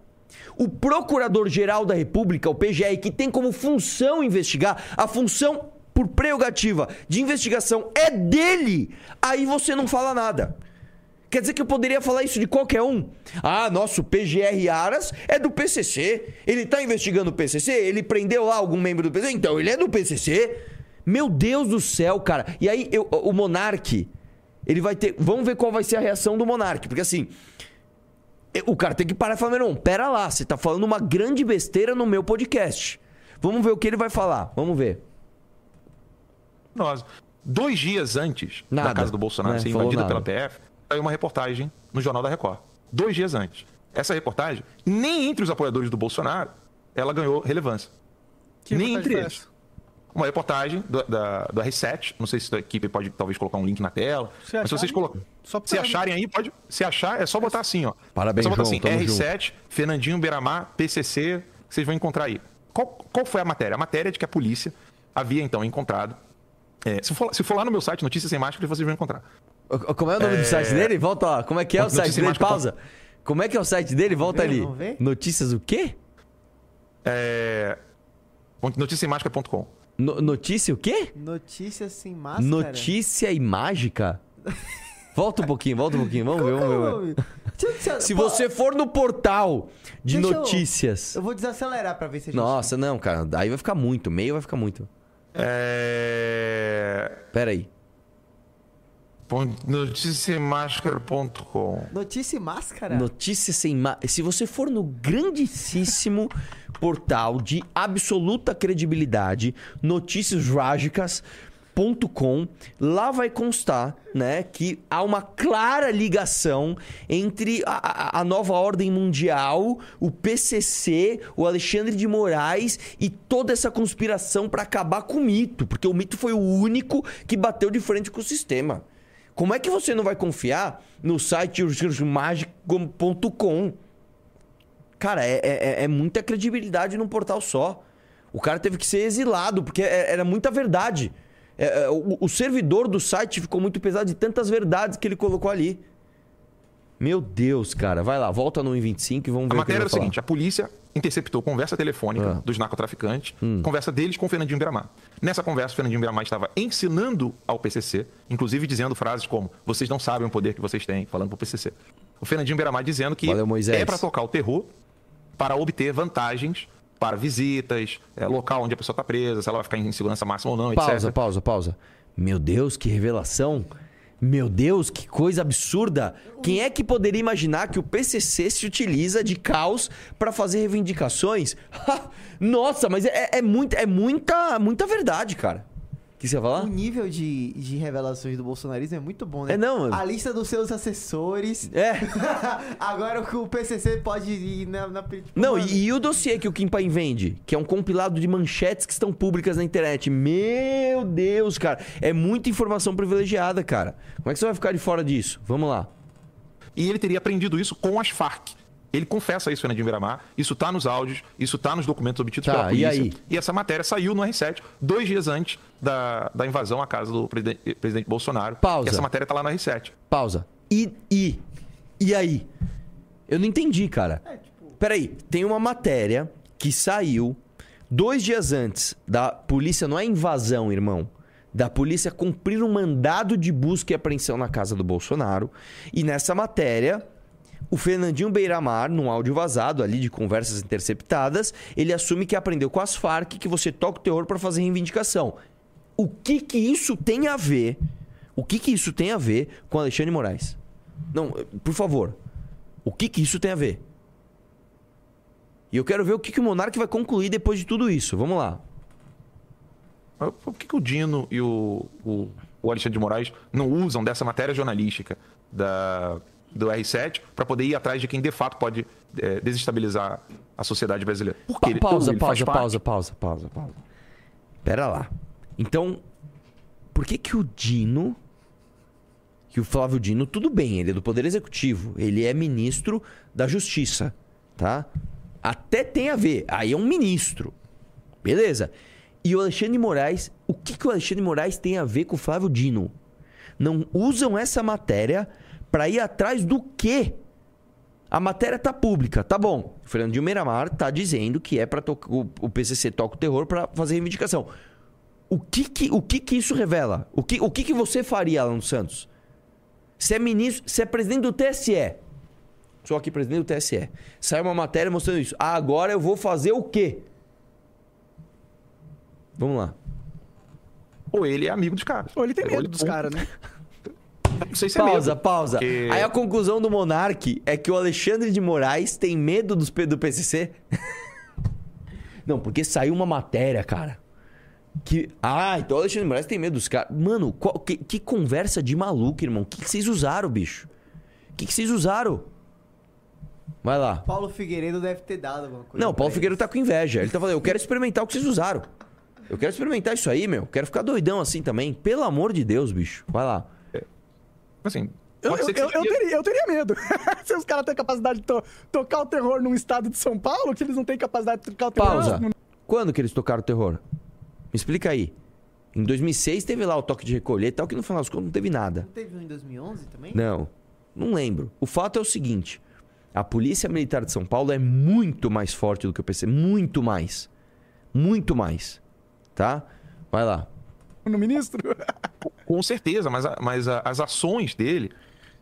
O Procurador-Geral da República, o PGR, que tem como função investigar, a função por prerrogativa de investigação é dele, aí você não fala nada. Quer dizer que eu poderia falar isso de qualquer um? Ah, nosso PGR Aras é do PCC. Ele tá investigando o PCC? Ele prendeu lá algum membro do PCC? Então ele é do PCC. Meu Deus do céu, cara. E aí eu- o Monark, ele vai ter. Vamos ver qual vai ser a reação do Monark, porque assim. O cara tem que parar e falar, meu irmão, pera lá, você tá falando uma grande besteira no meu podcast. Vamos ver o que ele vai falar. Vamos ver. Nós. Dois dias antes Nada. da casa do Bolsonaro Né, ser invadida pela PF, saiu uma reportagem no Jornal da Record. Dois dias antes. Essa reportagem, nem entre os apoiadores do Bolsonaro, ela ganhou relevância. Que nem entre eles. essa? uma reportagem do, da, do R7. Não sei se a equipe pode talvez colocar um link na tela. Se mas se vocês acharem, colocam. só Se acharem aí, pode. Se achar, é só botar assim, ó. Parabéns, é só botar João, assim, tamo R7, Fernandinho Beiramar, PCC, vocês vão encontrar aí. Qual, qual foi a matéria? A matéria é de que a polícia havia então encontrado. É, se, for, se for lá no meu site, Notícias Sem Máscara, vocês vão encontrar. O- Como é o nome do É. site dele? Volta lá. Como é que é o Notícia site dele? Pausa. Como é que é o site dele? Volta ali. vamos ver? Notícias o quê? Noticiasemáscara.com. No- notícia o quê? Notícias sem máscara. Notícia e mágica? Volta um pouquinho, volta um pouquinho. Vamos ver, vamos ver. vamos ver. Deixa Se você for no portal de Deixa eu- notícias. Eu vou desacelerar pra ver se a gente... Nossa, não, cara. Aí vai ficar muito. Meio vai ficar muito. É... Pera aí. Noticiasemáscara.com. Notícia e máscara? Notícias sem ma... Se você for no grandíssimo portal de absoluta credibilidade, lá vai constar, né, que há uma clara ligação entre a, a- nova ordem mundial, o PCC, o Alexandre de Moraes e toda essa conspiração para acabar com o mito, porque o mito foi o único que bateu de frente com o sistema. Como é que você não vai confiar no site mágico.com? Cara, é, é- é muita credibilidade num portal só. O cara teve que ser exilado, porque é- era muita verdade. É, é, o, o servidor do site ficou muito pesado de tantas verdades que ele colocou ali. Meu Deus, cara. Vai lá, volta no 1.25 e vamos ver A o matéria era o seguinte: a polícia interceptou conversa telefônica Ah. dos narcotraficantes, Hum. conversa deles com o Fernandinho Beiramar. Nessa conversa, o Fernandinho Beiramar estava ensinando ao PCC, inclusive dizendo frases como: vocês não sabem o poder que vocês têm, falando pro PCC. O Fernandinho Beiramar dizendo que Valeu, é para tocar o terror, para obter vantagens para visitas, é, local onde a pessoa está presa, se ela vai ficar em segurança máxima ou não, Pausa, etc. pausa, pausa. Meu Deus, que revelação. Meu Deus, que coisa absurda. Quem é que poderia imaginar que o PCC se utiliza de caos para fazer reivindicações? Nossa, mas é, é muita, é muita, muita verdade, cara. O que você ia O falar? nível de, de revelações do bolsonarismo é muito bom, né? É, não. A lista dos seus assessores. É. Agora o PCC pode ir na... na tipo, Não, mano, e, e o dossiê que o Kim Paim vende? Que é um compilado de manchetes que estão públicas na internet. Meu Deus, cara. É muita informação privilegiada, cara. Como é que você vai ficar de fora disso? Vamos lá. E ele teria aprendido isso com as Farc. Ele confessa isso, Fernandinho Beiramar. Isso tá nos áudios, isso tá nos documentos obtidos Tá, pela e polícia. aí? essa matéria saiu no R7 dois dias antes da, da invasão à casa do presidente, presidente Bolsonaro. Pausa. E essa matéria tá lá no R7. Pausa. E, e, e aí? Eu não entendi, cara. Peraí, tem uma matéria que saiu dois dias antes da polícia, não é invasão, irmão. Da polícia cumprir um mandado de busca e apreensão na casa do Bolsonaro. E nessa matéria, o Fernandinho Beiramar, num áudio vazado ali de conversas interceptadas, ele assume que aprendeu com as Farc que você toca o terror para fazer reivindicação. O que que isso tem a ver? O que que isso tem a ver com Alexandre Moraes? Não, por favor. O que que isso tem a ver? E eu quero ver o que, que o Monark vai concluir depois de tudo isso. Vamos lá. Por que, que o Dino e o, o, o Alexandre de Moraes não usam dessa matéria jornalística da, do R7 para poder ir atrás de quem de fato pode é, desestabilizar a sociedade brasileira? Porque Pa- pausa, ele pausa, parte- pausa, pausa, pausa, pausa. Pera lá. Então, por que que o Dino, que o Flávio Dino, tudo bem, ele é do Poder Executivo, ele é ministro da Justiça, tá? Até tem a ver, aí é um ministro. Beleza. E o Alexandre Moraes, o que que o Alexandre Moraes tem a ver com o Flávio Dino? Não usam essa matéria pra ir atrás do quê? A matéria tá pública, tá bom. O Fernandinho Miramar tá dizendo que é para o, o PCC toca o terror pra fazer reivindicação. O que que, o que que isso revela? O que, o que que você faria, Alan Santos? Você é ministro, você é presidente do TSE. Sou aqui presidente do TSE. Sai uma matéria mostrando isso. Ah, agora eu vou fazer o quê? Vamos lá. Ou ele é amigo dos caras. Ou ele tem medo ele- dos caras, né? Não sei se é Pausa, medo, pausa. porque- Aí a conclusão do Monark é que o Alexandre de Moraes tem medo dos, P- do PCC? Não, porque saiu uma matéria, cara. Que. Ah, então o Alexandre de Moraes tem medo dos caras. Mano, qual- que, que conversa de maluco, irmão. O que, que vocês usaram, bicho? O que, que vocês usaram? Vai lá. Paulo Figueiredo deve ter dado alguma coisa. Não, o Paulo Figueiredo tá com inveja. Ele tá falando, eu quero experimentar o que vocês usaram. Eu quero experimentar isso aí, meu. Quero ficar doidão assim também. Pelo amor de Deus, bicho. Vai lá. Assim, Eu, eu, eu, eu teria, eu teria medo. Se os caras têm capacidade de to- tocar o terror num estado de São Paulo, que eles não têm capacidade de tocar o terror. Pausa. no- Quando que eles tocaram o terror? Me explica aí. Em 2006 teve lá o toque de recolher e tal, que no final das contas não teve nada. Não teve um em 2011 também? Não, não lembro. O fato é o seguinte: a Polícia Militar de São Paulo é muito mais forte do que o PC. Muito mais. Muito mais. Tá? Vai lá. no ministro. Com certeza, mas, a- mas a- as ações dele,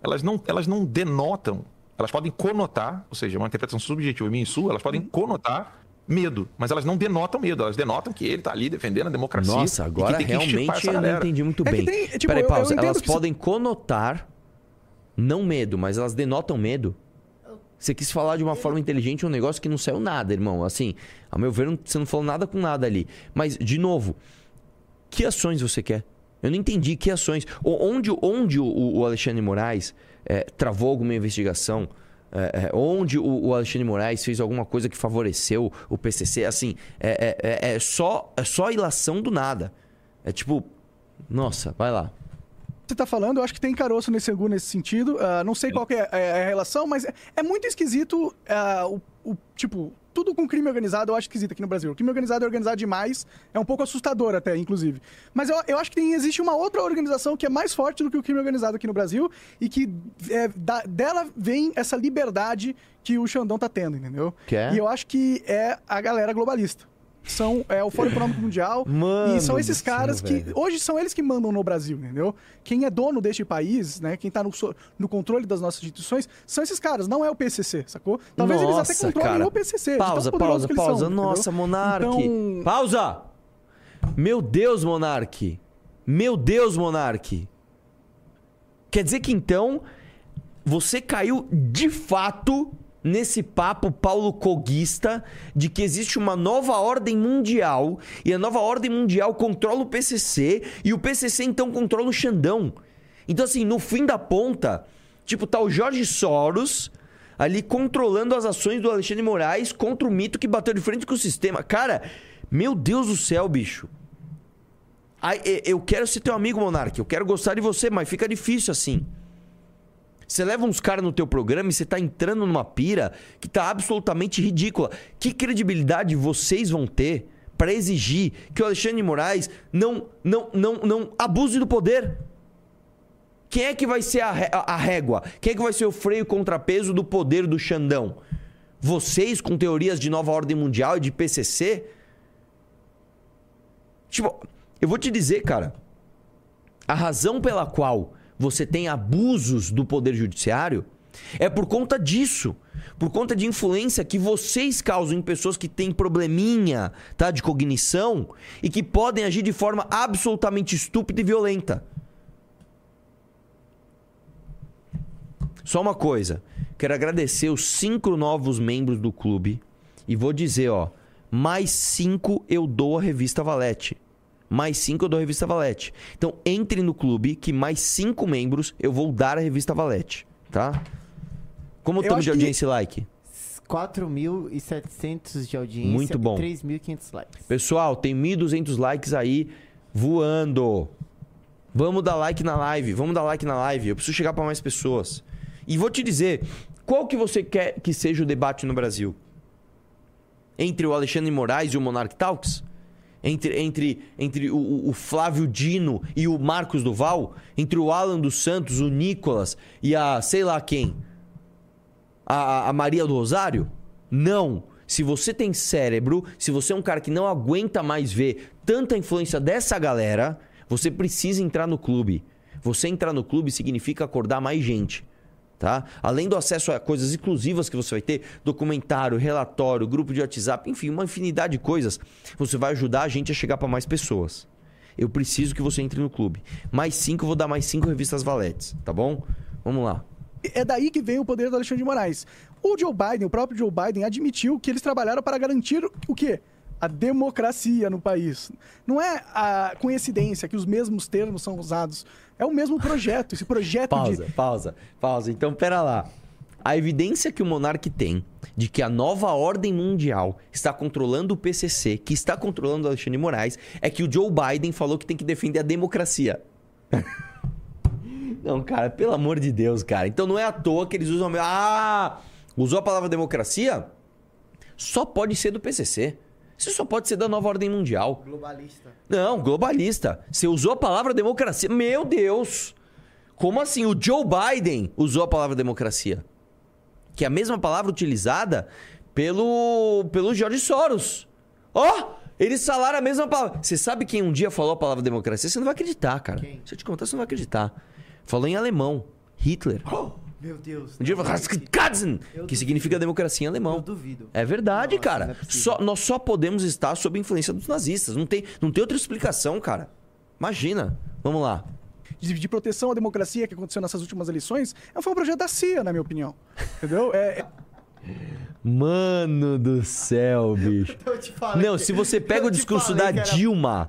elas não, elas não denotam, elas podem conotar, ou seja, uma interpretação subjetiva minha e sua, elas podem conotar medo, mas elas não denotam medo, elas denotam que ele tá ali defendendo a democracia. Nossa, e que agora realmente eu não entendi muito É bem. tem, tipo, Peraí, eu- eu pausa. entendo Elas que você- podem conotar, não medo, mas elas denotam medo. Você quis falar de uma forma inteligente um negócio que não saiu nada, irmão. Assim, a meu ver, você não falou nada com nada ali. Mas, de novo, que ações você quer? Eu não entendi que ações. Onde, onde o, o Alexandre Moraes eh, travou alguma investigação? eh, eh, onde o, o Alexandre Moraes fez alguma coisa que favoreceu o PCC? Assim, é, é- é- é só, é só ilação do nada. É tipo, nossa, vai lá. você tá falando, eu acho que tem caroço nesse angu nesse sentido. Ah, não sei qual que é, é a relação, mas é, é muito esquisito ah, o, o- tipo, tudo com crime organizado eu acho esquisito aqui no Brasil. O crime organizado é organizado demais, é um pouco assustador até, inclusive. Mas eu, eu acho que tem, existe uma outra organização que é mais forte do que o crime organizado aqui no Brasil e que é, da- dela vem essa liberdade que o Xandão tá tendo, entendeu? Que é? E eu acho que é a galera globalista. São, é o Fórum Econômico Mundial. Mano e são esses céu, caras que velho. hoje são eles que mandam no Brasil, entendeu? Quem é dono deste país, né? Quem tá no, no controle das nossas instituições, são esses caras, não é o PCC, sacou? Talvez eles até Nossa, controlem cara. o PCC. Pausa, pausa, pausa. são? Nossa, Monark. Então, Pausa! Meu Deus, Monark. Meu Deus, Monark. Quer dizer que então você caiu de fato nesse papo paulo coguista de que existe uma nova ordem mundial e a nova ordem mundial controla o PCC e o PCC então controla o Xandão. Então assim, no fim da ponta, tipo tá o Jorge Soros ali controlando as ações do Alexandre Moraes contra o mito que bateu de frente com o sistema. Cara, meu Deus do céu, bicho. Eu quero ser teu amigo, Monark. Eu quero gostar de você, mas fica difícil assim. Você leva uns caras no teu programa e você tá entrando numa pira que tá absolutamente ridícula. Que credibilidade vocês vão ter pra exigir que o Alexandre de Moraes não, não, não, não abuse do poder? Quem é que vai ser a, a- régua? Quem é que vai ser o freio contrapeso do poder do Xandão? Vocês com teorias de nova ordem mundial e de PCC? Tipo, eu vou te dizer, cara. A razão pela qual você tem abusos do poder judiciário é por conta disso. Por conta de influência que vocês causam em pessoas que têm probleminha, tá, de cognição e que podem agir de forma absolutamente estúpida e violenta. Só uma coisa, quero agradecer os cinco novos membros do clube e vou dizer, ó, mais cinco eu dou a revista Valete. Mais cinco eu dou a revista Valete. Então entre no clube que mais cinco membros eu vou dar a revista Valete, tá? Como estamos de audiência e like? 4.700 de audiência Muito bom. e 3.500 likes. Pessoal, tem 1.200 likes aí voando. Vamos dar like na live, vamos dar like na live. Eu preciso chegar para mais pessoas. E vou te dizer, qual que você quer que seja o debate no Brasil? Entre o Alexandre Moraes e o Monarch Talks? Entre, entre, entre o- o, Flávio Dino e o Marcos Duval? Entre o Alan dos Santos, o Nicolas e a sei lá quem? a, a Maria do Rosário? Não. Se você tem cérebro, se você é um cara que não aguenta mais ver tanta influência dessa galera, você precisa entrar no clube. Você entrar no clube significa acordar mais gente. Tá? Além do acesso a coisas exclusivas que você vai ter, documentário, relatório, grupo de WhatsApp, enfim, uma infinidade de coisas, você vai ajudar a gente a chegar para mais pessoas. Eu preciso que você entre no clube. Mais cinco, vou dar mais cinco revistas Valetes, tá bom? Vamos lá. é daí que vem o poder do Alexandre de Moraes. O Joe Biden, o próprio Joe Biden, admitiu que eles trabalharam para garantir o quê? A democracia no país. Não é a coincidência que os mesmos termos são usados. É o mesmo projeto. Esse projeto Pausa, de. pausa, pausa. Então, pera lá. A evidência que o monarca tem de que a nova ordem mundial está controlando o PCC, que está controlando o Alexandre Moraes, é que o Joe Biden falou que tem que defender a democracia. Não, cara, pelo amor de Deus, cara. Então não é à toa que eles usam. Ah! Usou a palavra democracia? Só pode ser do PCC. Isso só pode ser da nova ordem mundial. Globalista. Não, globalista. Você usou a palavra democracia. Meu Deus! Como assim? O Joe Biden usou a palavra democracia. Que é a mesma palavra utilizada pelo, pelo George Soros. Ó! Oh, eles falaram a mesma palavra. Você sabe quem um dia falou a palavra democracia? Você não vai acreditar, cara. Quem? Se eu te contar, você não vai acreditar. Falou em alemão. Hitler. Meu Deus. Um dia Katzen, Eu que significa democracia em alemão. Eu duvido. É verdade, Nossa, cara. é só, nós só podemos estar sob a influência dos nazistas. Não tem, não tem outra explicação, cara. Imagina. Vamos lá. de, de proteção à democracia que aconteceu nessas últimas eleições, é- foi um projeto da CIA, na minha opinião. Entendeu? É, é- Mano do céu, bicho. Eu te falei Não, se você pega o discurso falei da era- Dilma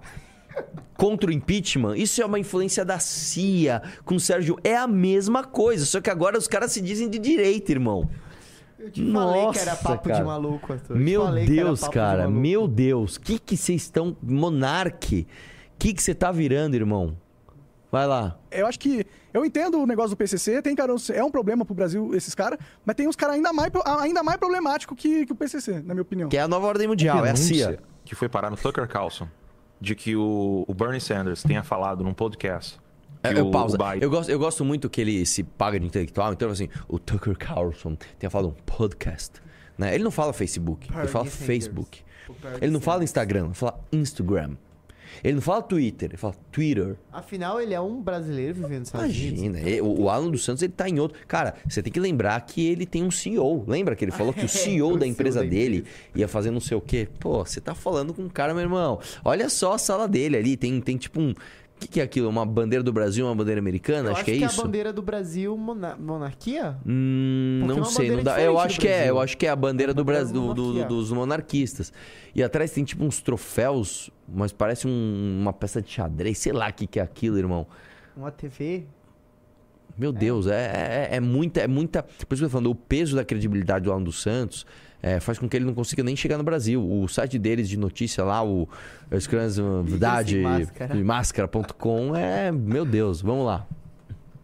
contra o impeachment, isso é uma influência da CIA com o Sérgio. É a mesma coisa, só que agora os caras se dizem de direita, irmão. Eu te falei que era Nossa, papo cara. de maluco, Arthur. Meu Deus, de cara, maluco. meu Deus. O que que vocês estão. Monarque. O que que você tá virando, irmão? Vai lá. eu acho que. Eu entendo o negócio do PCC, tem cara, é um problema pro Brasil esses caras, mas tem uns caras ainda mais, ainda mais problemático que, que o PCC, na minha opinião. Que é a nova ordem mundial, é a CIA. que foi parar no Tucker Carlson de que o, o Bernie Sanders tenha falado num podcast. É, eu, pausa. Biden- Eu, gosto, eu gosto muito que ele se paga de intelectual, então assim, o Tucker Carlson tenha falado um podcast. Né? Ele não fala Facebook, ele fala Sanders. Facebook. Ele não fala. Instagram, ele fala Instagram. Ele não fala Twitter, ele fala Twitter. Afinal, ele é um brasileiro vivendo nos. Imagina, o, Alan dos Santos ele tá em outro. Cara, você tem que lembrar que ele tem um CEO. Lembra que ele falou que o CEO o da CEO empresa dele ia fazer não sei o quê? Pô, você tá falando com um cara, meu irmão. Olha só a sala dele ali. Tem, tem tipo um. O que, que é aquilo? Uma bandeira do Brasil, uma bandeira americana? Eu acho, que é isso. a bandeira do Brasil mona- monarquia? Hum, é não uma sei, não dá. Eu acho do que é, Brasil. eu acho que é a bandeira É a do bandeira Brasil, da do- do- dos monarquistas. E atrás tem tipo uns troféus, mas parece um- uma peça de xadrez, sei lá o que, que é aquilo, irmão. Uma TV? Meu Deus, é, é, é muita, é muita. Por isso que eu tô falando, o peso da credibilidade do Alan dos Santos é, faz com que ele não consiga nem chegar no Brasil. O site deles de notícia lá, o Verdade, máscara. máscara.com, é. Meu Deus, vamos lá.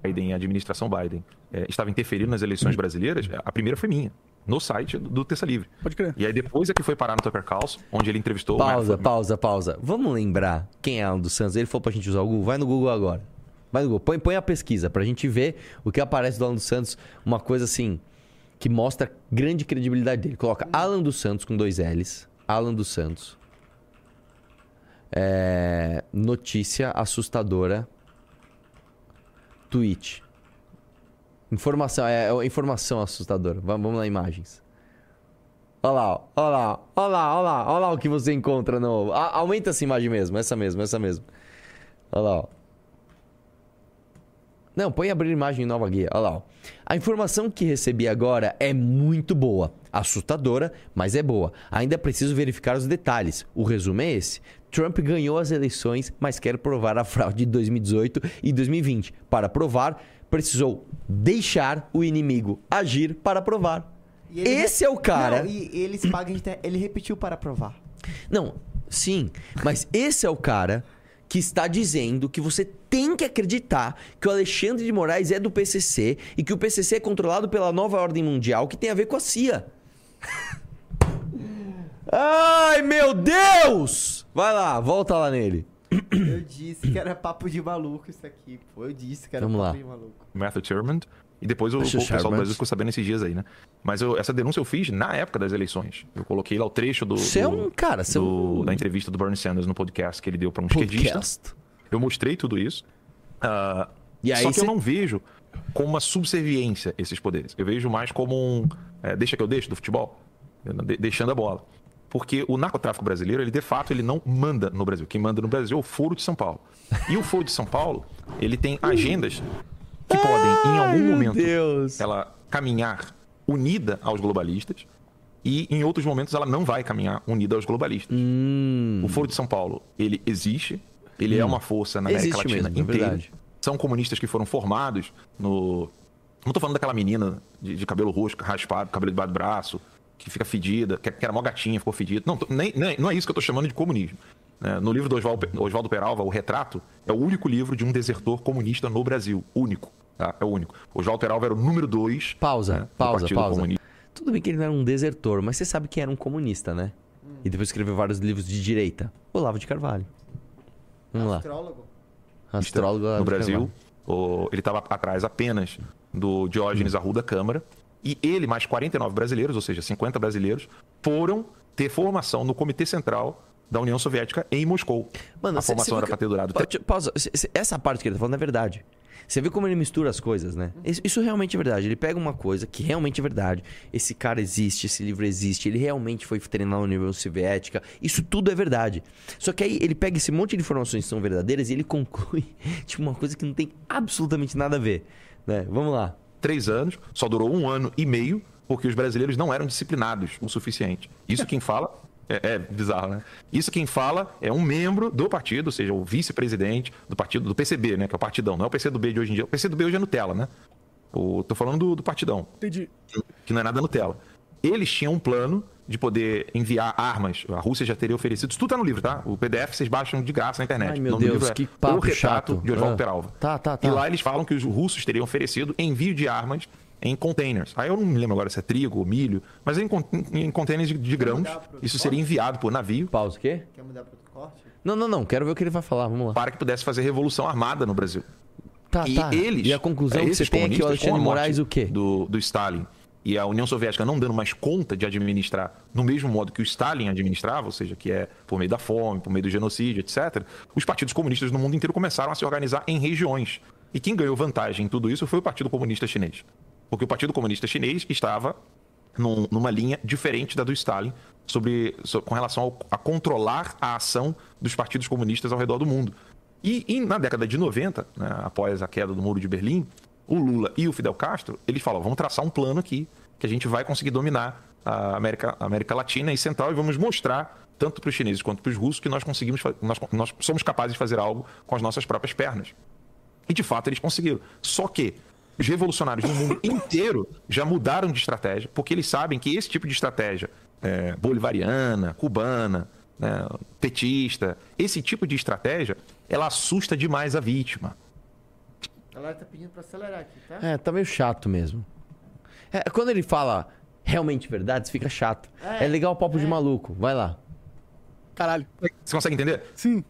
Biden, a administração Biden, eh, estava interferindo nas eleições brasileiras, a primeira foi minha, no site do, do Terça Livre. Pode crer. E aí depois é que foi parar no Tucker Carlson, onde ele entrevistou o Pausa, Manafort. pausa, pausa. Vamos lembrar quem é Alan dos Santos. Ele falou pra gente usar o Google. Vai no Google agora. Vai no Google. Põe, põe a pesquisa pra gente ver o que aparece do Alan dos Santos. Uma coisa assim que mostra grande credibilidade dele. Coloca Alan dos Santos com dois L's. Alan dos Santos. É, notícia assustadora. Tweet. Informação, é, é informação assustadora. Vamos, vamos lá, imagens. Olha lá, olha lá, olha lá, olha lá, olha lá o que você encontra no. A- aumenta essa imagem mesmo, essa mesmo, essa mesmo. Olha lá, ó. Não, põe abrir imagem em nova guia. Olha lá. ó. A informação que recebi agora é muito boa. Assustadora, mas é boa. Ainda preciso verificar os detalhes. O resumo é esse. Trump ganhou as eleições, mas quer provar a fraude de 2018 e 2020. Para provar, precisou deixar o inimigo agir para provar. E Esse é o cara. Não, e eles pagam. Ele repetiu para provar. Não, sim, mas esse é o cara que está dizendo que você tem que acreditar que o Alexandre de Moraes é do PCC e que o PCC é controlado pela nova ordem mundial que tem a ver com a CIA. Ai, meu Deus! Vai lá, volta lá nele. Eu disse que era papo de maluco isso aqui, pô. Eu disse que era Vamos papo lá. de maluco. Matthew Sherman. E depois o, o pessoal do. Brasil ficou sabendo esses dias aí, né? Mas eu- essa denúncia eu fiz na época das eleições. Eu coloquei lá o trecho do, Você é um cara, você é do- um da entrevista do Bernie Sanders no podcast que ele deu para um esquerdista. podcast. Eu mostrei tudo isso. Ah, E aí só que cê- eu não vejo como uma subserviência esses poderes. Eu vejo mais como um. é, deixa que eu deixo do futebol. De- deixando a bola. Porque o narcotráfico brasileiro, ele de fato, ele não manda no Brasil. Quem manda no Brasil é o Foro de São Paulo. E o Foro de São Paulo, ele tem agendas que podem, em algum momento, Deus. ela caminhar unida aos globalistas e em outros momentos ela não vai caminhar unida aos globalistas. Hum. O Foro de São Paulo, ele existe, ele é uma força na América Existe Latina mesmo, é inteira. verdade. São comunistas que foram formados no, Não tô falando daquela menina de, de cabelo roxo, raspado, cabelo debaixo do braço, que fica fedida, que, que era mó gatinha, ficou fedida. Não, tô- nem, nem- não é isso que eu tô chamando de comunismo. Né? no livro do Oswaldo, Peralva, O Retrato, é o único livro de um desertor comunista no Brasil. Único. tá? É o único. Oswaldo Peralva era o número dois. Pausa, né, pausa, pausa. Comunista. Tudo bem que ele não era um desertor, mas você sabe que era um comunista, né? E depois escreveu vários livros de direita. Olavo de Carvalho. Vamos lá. Astrólogo. Astrólogo Olavo no Brasil. O- ele estava atrás apenas do Diógenes Arruda Câmara. E ele, mais 49 brasileiros, ou seja, 50 brasileiros, foram ter formação no Comitê Central da União Soviética em Moscou. Mano, a cê- formação cê era fica- para ter durado Pa- Pausa. Essa parte que ele tá falando é verdade. Você vê como ele mistura as coisas, né? Isso, isso realmente é verdade. Ele pega uma coisa que realmente é verdade. Esse cara existe, esse livro existe, ele realmente foi treinar na União Soviética. Isso tudo é verdade. Só que aí ele pega esse monte de informações que são verdadeiras e ele conclui tipo uma coisa que não tem absolutamente nada a ver. Né? Vamos lá. três anos, só durou um ano e meio, porque os brasileiros não eram disciplinados o suficiente. Isso quem fala. É, é bizarro, né? Isso quem fala é um membro do partido, ou seja, o vice-presidente do partido, do PCB, né? Que é o partidão, não é o PCdoB de hoje em dia. O PCdoB hoje é Nutella, né? O, tô falando do, do partidão, Entendi. que não é nada Nutella. Eles tinham um plano de poder enviar armas. A Rússia já teria oferecido. Isso tudo tá no livro, tá? O PDF vocês baixam de graça na internet. Ai, meu Deus, livro é que papo O Retrato chato. de Oswaldo Ah. Peralva. Tá, tá, tá. E lá eles falam que os russos teriam oferecido envio de armas em containers. Aí eu não me lembro agora se é trigo ou milho, mas em, em containers de, de grãos. Isso seria enviado por navio Pausa, o quê? Quer mudar para outro corte? Não, não, não. Quero ver o que ele vai falar. Vamos lá. para que pudesse fazer revolução armada no Brasil. Tá, e tá. eles. E a conclusão que esses você tem é que o comunistas, Alexandre Moraes o quê? Do, do Stalin e a União Soviética não dando mais conta de administrar no mesmo modo que o Stalin administrava, ou seja, que é por meio da fome, por meio do genocídio, etc., os partidos comunistas no mundo inteiro começaram a se organizar em regiões. E quem ganhou vantagem em tudo isso foi o Partido Comunista Chinês. Porque o Partido Comunista Chinês estava num- numa linha diferente da do Stalin sobre, so- com relação ao- a controlar a ação dos partidos comunistas ao redor do mundo. E, e na década de 90, né, após a queda do Muro de Berlim, o Lula e o Fidel Castro, eles falam, vamos traçar um plano aqui que a gente vai conseguir dominar a América, a América Latina e Central e vamos mostrar, tanto para os chineses quanto para os russos, que nós conseguimos, nós, nós somos capazes de fazer algo com as nossas próprias pernas. E de fato eles conseguiram. Só que os revolucionários no mundo inteiro já mudaram de estratégia, porque eles sabem que esse tipo de estratégia é, bolivariana, cubana, né, petista, esse tipo de estratégia, ela assusta demais a vítima. A galera tá pedindo pra acelerar aqui, tá? É, tá meio chato mesmo. É, quando ele fala realmente verdades, fica chato. É, É, legal o papo de maluco. Vai lá. Caralho. Você consegue entender? Sim.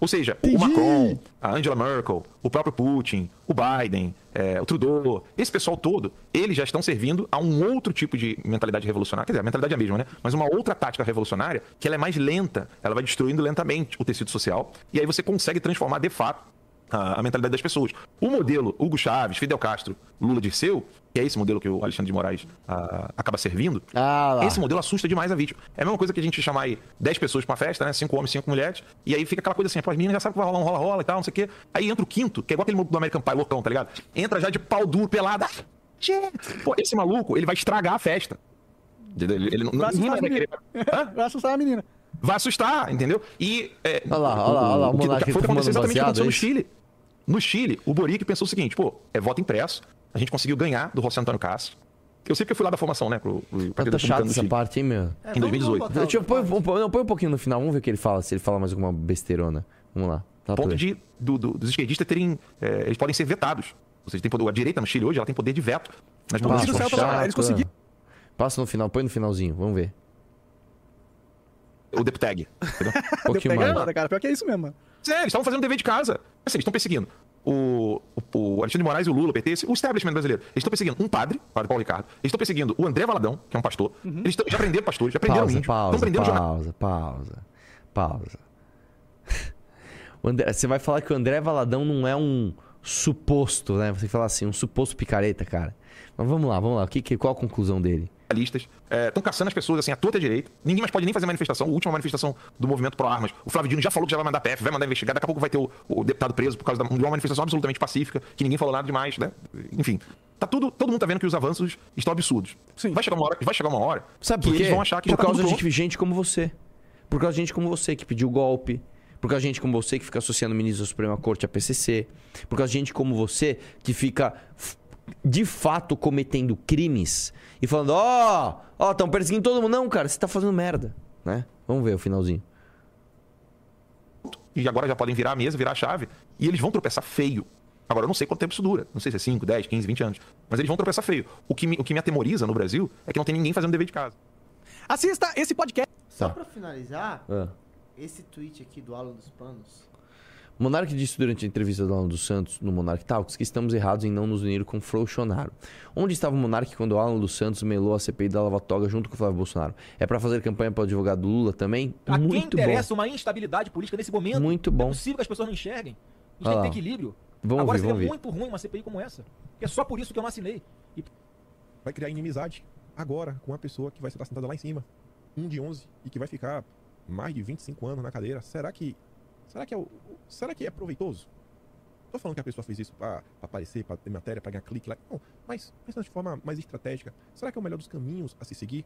Ou seja, Entendi. o Macron, a Angela Merkel, o próprio Putin, o Biden, é, o Trudeau, esse pessoal todo, eles já estão servindo a um outro tipo de mentalidade revolucionária. Quer dizer, a mentalidade é a mesma, né? Mas uma outra tática revolucionária que ela é mais lenta, ela vai destruindo lentamente o tecido social. E aí você consegue transformar, de fato, a, a mentalidade das pessoas. O modelo Hugo Chávez, Fidel Castro, Lula Dirceu, que é esse modelo que o Alexandre de Moraes ah, acaba servindo, Ah esse modelo assusta demais a vítima. É a mesma coisa que a gente chamar aí 10 pessoas pra uma festa, né? 5 homens, 5 mulheres. E aí fica aquela coisa assim, pô, as meninas já sabem que vai rolar um rola-rola e tal, não sei o quê. Aí entra o quinto, que é igual aquele maluco do American Pie, loucão, tá ligado? Entra já de pau duro, pelada. Pô, esse maluco, ele vai estragar a festa. Ele, ele não, Vai assustar vai a menina. querer. Vai assustar a menina. Vai assustar, entendeu? E. É, Olha lá, olha lá, olha lá, o o que- monarca foi o que aconteceu exatamente o que aconteceu é no isso? Chile. No Chile, o Boric pensou o seguinte, pô, é voto impresso, a gente conseguiu ganhar do José Antônio Castro. Eu sei que eu fui lá da formação, né, pro, pro Tá, Partido tá chato essa parte, hein, meu? É, Em vamos- 2018. vamos botar Deixa eu outra põe, não, põe um pouquinho no final, vamos ver o que ele fala, se ele fala mais alguma besteirona. Vamos lá. Tá ponto de, do- do- dos esquerdistas terem. é, eles podem ser vetados. Ou seja, tem poder, a direita no Chile hoje ela tem poder de veto mudanças do céu, constitucionais. eles conseguiram. Passa no final, põe no finalzinho, vamos ver. O deputag. Um pouquinho Pega mais. nada, cara. Pior que é isso mesmo. mano. É, eles estavam fazendo dever de casa. Assim, eles estão perseguindo o, o, o Alexandre de Moraes e o Lula, o PT, o establishment brasileiro. Eles estão perseguindo um padre, o padre Paulo Ricardo. Eles estão perseguindo o André Valadão, que é um pastor. Eles tão- já prenderam pastores, já prenderam Pausa, índio. Pausa, jornal. pausa, pausa, pausa. André- você vai falar que o André Valadão não é um suposto, né? Você fala assim, um suposto picareta, cara. Mas vamos lá, vamos lá. O que, que- qual a conclusão dele? Jornalistas, estão caçando as pessoas assim, à torta à direita. Ninguém mais pode nem fazer manifestação. A última manifestação do movimento Pro Armas. O Flávio Dino já falou que já vai mandar PF, vai mandar investigar. Daqui a pouco vai ter o, o deputado preso por causa de uma manifestação absolutamente pacífica, que ninguém falou nada demais, né? Enfim. Tá tudo, todo mundo tá vendo que os avanços estão absurdos. Sim. Vai chegar uma hora, vai chegar uma hora Sabe que por quê? eles vão achar que por já tá causa tudo de pronto. gente como você. Por causa de gente como você que pediu golpe. Por causa de gente como você que fica associando o ministro da Suprema Corte à PCC. Por causa de gente como você que fica de fato cometendo crimes e falando, ó, ó, estão perseguindo todo mundo. Não, cara, você tá fazendo merda, né? Vamos ver o finalzinho. E agora já podem virar a mesa, virar a chave. E eles vão tropeçar feio. Agora, eu não sei quanto tempo isso dura. Não sei se é 5, 10, 15, 20 anos. Mas eles vão tropeçar feio. O que me, o que me atemoriza no Brasil é que não tem ninguém fazendo dever de casa. Assista esse podcast. Só Tá. pra finalizar, Ah. esse tweet aqui do Alan dos Panos. Monark disse durante a entrevista do Alan dos Santos no Monark Talks que estamos errados em não nos unir com Bolsonaro. Onde estava o Monark quando o Alan dos Santos melou a CPI da Lava Toga junto com o Flávio Bolsonaro? É pra fazer campanha para o advogado Lula também? A quem Muito bom. interessa uma instabilidade política nesse momento. Muito Não bom. é possível que as pessoas não enxerguem. A gente tem que lá. ter equilíbrio. Vamos Agora ouvir, seria vamos muito ruim uma CPI como essa. E é só por isso que eu não assinei. E vai criar inimizade agora com uma pessoa que vai estar sentada lá em cima, um de 11, e que vai ficar mais de 25 anos na cadeira. Será que será que é, o- será que é proveitoso? Tô falando que a pessoa fez isso pra, pra aparecer, pra ter matéria, pra ganhar clique lá. Não, mas pensando de forma mais estratégica. Será que é o melhor dos caminhos a se seguir?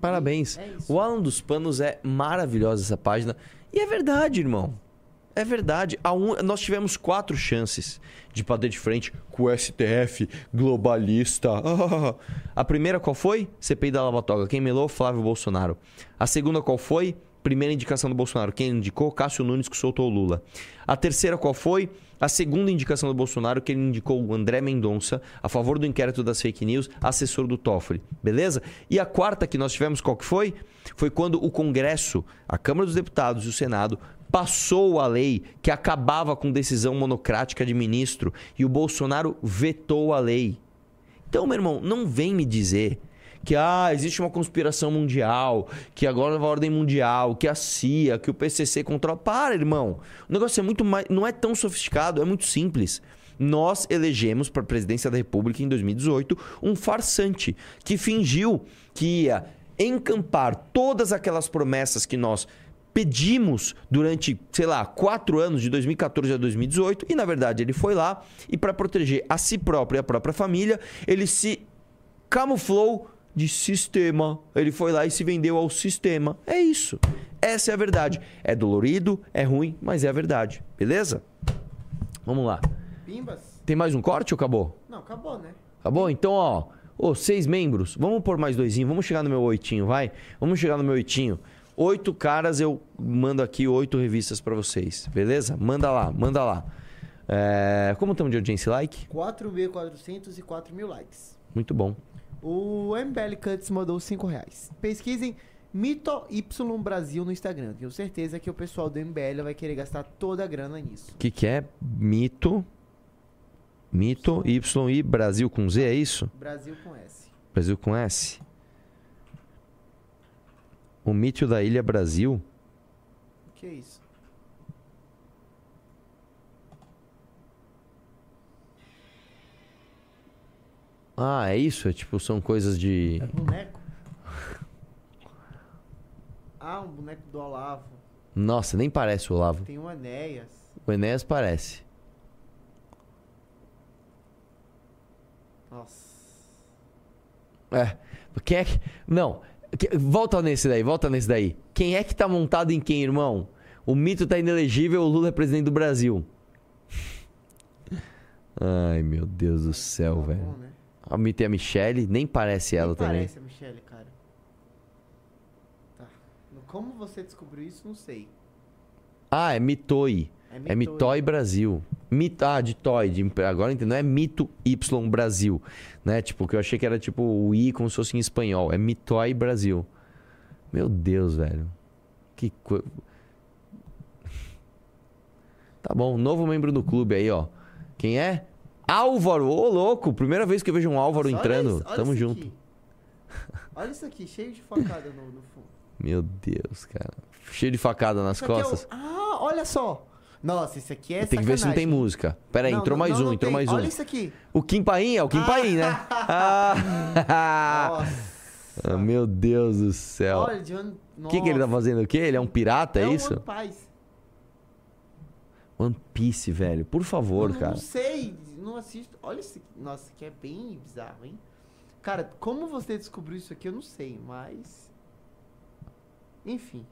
Parabéns. É. O Alan dos Panos é maravilhosa essa página. E é verdade, irmão. É verdade. A un- Nós tivemos quatro chances de bater de frente com o STF globalista. A primeira qual foi? CPI da Lava Toga. Quem melou? Flávio Bolsonaro. A segunda qual foi? Primeira indicação do Bolsonaro. Quem indicou? Cássio Nunes, que soltou o Lula. A terceira qual foi? A segunda indicação do Bolsonaro, que ele indicou o André Mendonça, a favor do inquérito das fake news, assessor do Toffoli. Beleza? E a quarta que nós tivemos, qual que foi? Foi quando o Congresso, a Câmara dos Deputados e o Senado passou a lei que acabava com decisão monocrática de ministro e o Bolsonaro vetou a lei. Então, meu irmão, não vem me dizer que ah, existe uma conspiração mundial, que agora nova ordem mundial, que a CIA, que o PCC controla. Para, irmão. O negócio é muito mais, não é tão sofisticado, é muito simples. Nós elegemos para a presidência da República em 2018 um farsante que fingiu que ia encampar todas aquelas promessas que nós pedimos durante, sei lá, quatro anos, de 2014 a 2018, e na verdade ele foi lá e para proteger a si próprio e a própria família, ele se camuflou de sistema. Ele foi lá e se vendeu ao sistema. É isso. Essa é a verdade. É dolorido, é ruim, mas é a verdade. Beleza? Vamos lá. Pimbas? Tem mais um corte ou acabou? Não, acabou, né? Acabou? Então, ó. Ô, seis membros. Vamos pôr mais doisinho. Vamos chegar no meu oitinho, vai? Vamos chegar no meu oitinho. Oito caras, eu mando aqui oito revistas pra vocês. Beleza? Manda lá, manda lá. É, Como estamos de audiência e like? 4.404 mil likes. Muito bom. O MBL Cuts mandou 5 reais. Pesquisem Mito Y Brasil no Instagram. Tenho certeza que o pessoal do MBL vai querer gastar toda a grana nisso. O que, que é? Mito. Mito, Y e Brasil com Z, é isso? Brasil com S. Brasil com S. O mito da Ilha Brasil. Que é isso? Ah, é isso? É tipo, são coisas de. É boneco? Ah, um boneco do Olavo. Nossa, nem parece o Olavo. Tem um Enéas. O Enéas parece. Nossa. É. Quem é que. Não. Volta nesse daí, volta nesse daí. Quem é que tá montado em quem, irmão? O mito tá inelegível, o Lula é presidente do Brasil. Ai, meu Deus do céu, velho. Né? A mito é a Michelle, nem parece ela Nem também. parece a Michelle, cara. Tá. Como você descobriu isso, não sei. Ah, é Mitoi. É É Mitoi. Mitoi Brasil. Mit, ah, de Toy. De, agora entendo. Não é Mito Y Brasil. Né? Tipo, que eu achei que era tipo o I como se fosse em espanhol. É Mitoi Brasil. Meu Deus, velho. Que coisa. Tá bom, novo membro do clube aí, ó. Quem é? Álvaro, ô louco, primeira vez que eu vejo um Álvaro Nossa, olha entrando. isso, olha Tamo junto. aqui. Olha isso aqui, cheio de facada no, no fundo. Meu Deus, cara. Cheio de facada nas Isso aqui é o- costas. Ah, olha só. Nossa, isso aqui é Tem que ver se não tem música. Pera aí, Não, entrou não, mais não, um, entrou tem. mais um. Olha isso aqui. O Kim Paim, é o Kim Paim, né? Ah, Ah, meu Deus do céu. Olha, de onde... O que, que ele tá fazendo? O quê? Ele é um pirata, é, um isso? One Piece. One Piece, velho. Por favor, cara. Não sei, não assisto. Olha aqui. Nossa, isso aqui é bem bizarro, hein? Cara, como você descobriu isso aqui, eu não sei, mas. Enfim.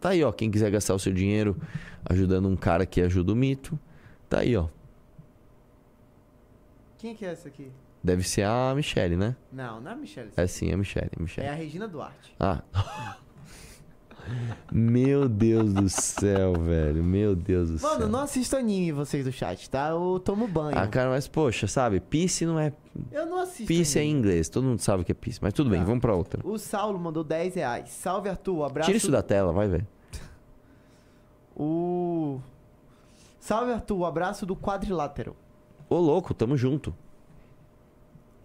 Tá aí, ó. Quem quiser gastar o seu dinheiro ajudando um cara que ajuda o mito, tá aí, ó. Quem que é essa aqui? Deve ser a Michelle, né? Não, não é a Michelle. É sim, é a Michelle. A Michelle. É a Regina Duarte. Ah. Meu Deus do céu, velho. Meu Deus do Mano, céu. não assisto anime vocês do chat, tá? Eu tomo banho. Ah, cara, mas poxa, sabe? Peace não é. Eu não assisto Peace é em anime. inglês, todo mundo sabe o que é peace. Mas tudo bem, Tá. vamos pra outra. O Saulo mandou 10 reais. Salve, Arthur. Abraço. Tira isso da tela, vai ver. O. Salve, Arthur. Abraço do quadrilátero. Ô, louco, tamo junto.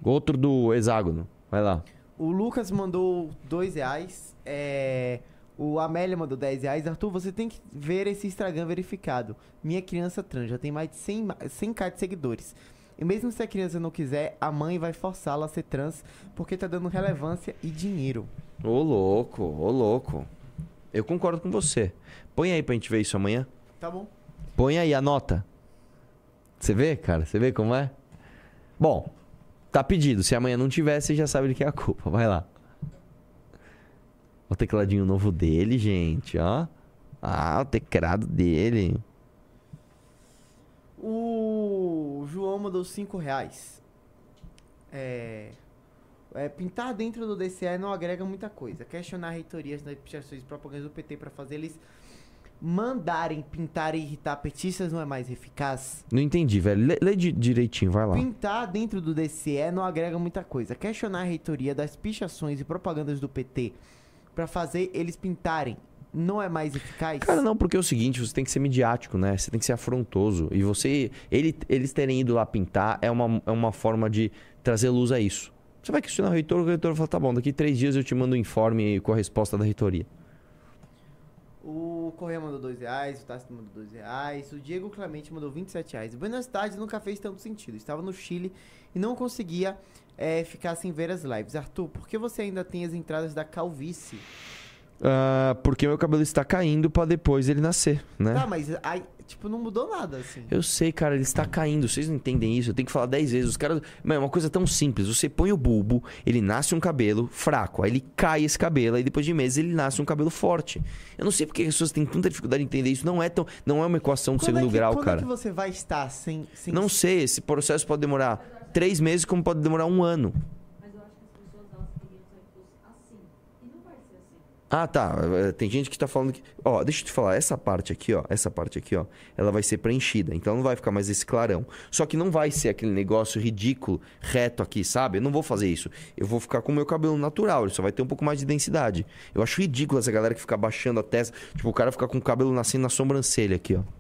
Outro do hexágono. Vai lá. O Lucas mandou 2 reais. É... O Amélia mandou 10 reais. Arthur, você tem que ver esse Instagram verificado. Minha criança trans já tem mais de 100, ma- 100k de seguidores. E mesmo se a criança não quiser, a mãe vai forçá-la a ser trans porque tá dando relevância e dinheiro. Ô, louco, ô, louco. Eu concordo com você. Põe aí pra gente ver isso amanhã. Tá bom? Põe aí a nota. Você vê, cara? Você vê como é? Bom, tá pedido. Se amanhã não tiver, você já sabe de que é a culpa. Vai lá. O tecladinho novo dele, gente, ó. Ah, o teclado dele. O João mandou 5 reais. É... é, Pintar dentro do DCE não agrega muita coisa. Questionar reitorias das pichações e propagandas do PT para fazer eles mandarem pintar e irritar petistas não é mais eficaz? Não entendi, velho. Lê, lê di- direitinho, vai lá. Pintar dentro do DCE não agrega muita coisa. Questionar a reitoria das pichações e propagandas do PT para fazer eles pintarem não é mais eficaz? Cara, não, porque é o seguinte, você tem que ser midiático, né? Você tem que ser afrontoso. E você. Ele, eles terem ido lá pintar é uma, é uma forma de trazer luz a isso. Você vai questionar o reitor, o reitor vai falar, tá bom, daqui três dias eu te mando um informe com a resposta da reitoria. O Correia mandou 2 reais, o Tássio mandou 2 reais, o Diego Clemente mandou 27 reais. Buenas tardes nunca fez tanto sentido. Estava no Chile e não conseguia eh, ficar sem ver as lives. Arthur, por que você ainda tem as entradas da calvície? Ah, porque meu cabelo está caindo pra depois ele nascer, né? Tá, mas aí, tipo, não mudou nada, assim. Eu sei, cara, ele está caindo. Vocês não entendem isso. Eu tenho que falar dez vezes. Os caras. Mano, é uma coisa tão simples. Você põe o bulbo, ele nasce um cabelo fraco. Aí ele cai esse cabelo. Aí depois de meses ele nasce um cabelo forte. Eu não sei porque as pessoas têm tanta dificuldade de entender isso. Não é tão. Não é uma equação de Quando segundo é que, grau, quando cara. é que você vai estar sem... sem Não sei. Esse processo pode demorar três meses, como pode demorar um ano. Ah, tá. Eh, Tem gente que tá falando que. Ó, deixa eu te falar, essa parte aqui, ó. Essa parte aqui, ó. Ela vai ser preenchida. Então não vai ficar mais esse clarão. Só que não vai ser aquele negócio ridículo, reto aqui, sabe? Eu não vou fazer isso. Eu vou ficar com o meu cabelo natural. Ele só vai ter um pouco mais de densidade. Eu acho ridículo essa galera que fica baixando a testa. Tipo, o cara ficar com o cabelo nascendo na sobrancelha aqui, ó.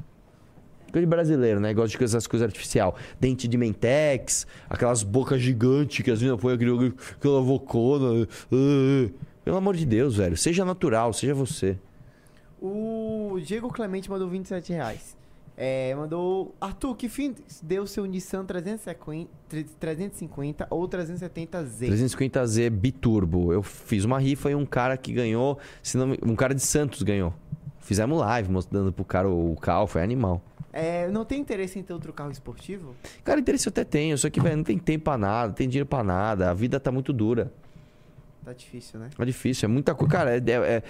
Coisa de brasileiro, né? Gosta de essas coisas artificial. Dente de mentex, aquelas bocas gigantes que as meninas põem aquele, aquela bocona. ah. Pelo amor de Deus, velho. Seja natural, seja você. O Diego Clemente mandou 27 reais. É, mandou... Arthur, que fim deu seu Nissan 350, 350 ou 370Z? 350Z biturbo. Eu fiz uma rifa e um cara que ganhou, não um cara de Santos ganhou. Fizemos live mostrando pro cara o carro, foi animal. É, não tem interesse em ter outro carro esportivo? Cara, interesse eu até tenho, só que, velho, não tem tempo pra nada, não tem dinheiro pra nada, a vida tá muito dura. Tá difícil, né? É difícil, é muita coisa. Cara, é- é- é-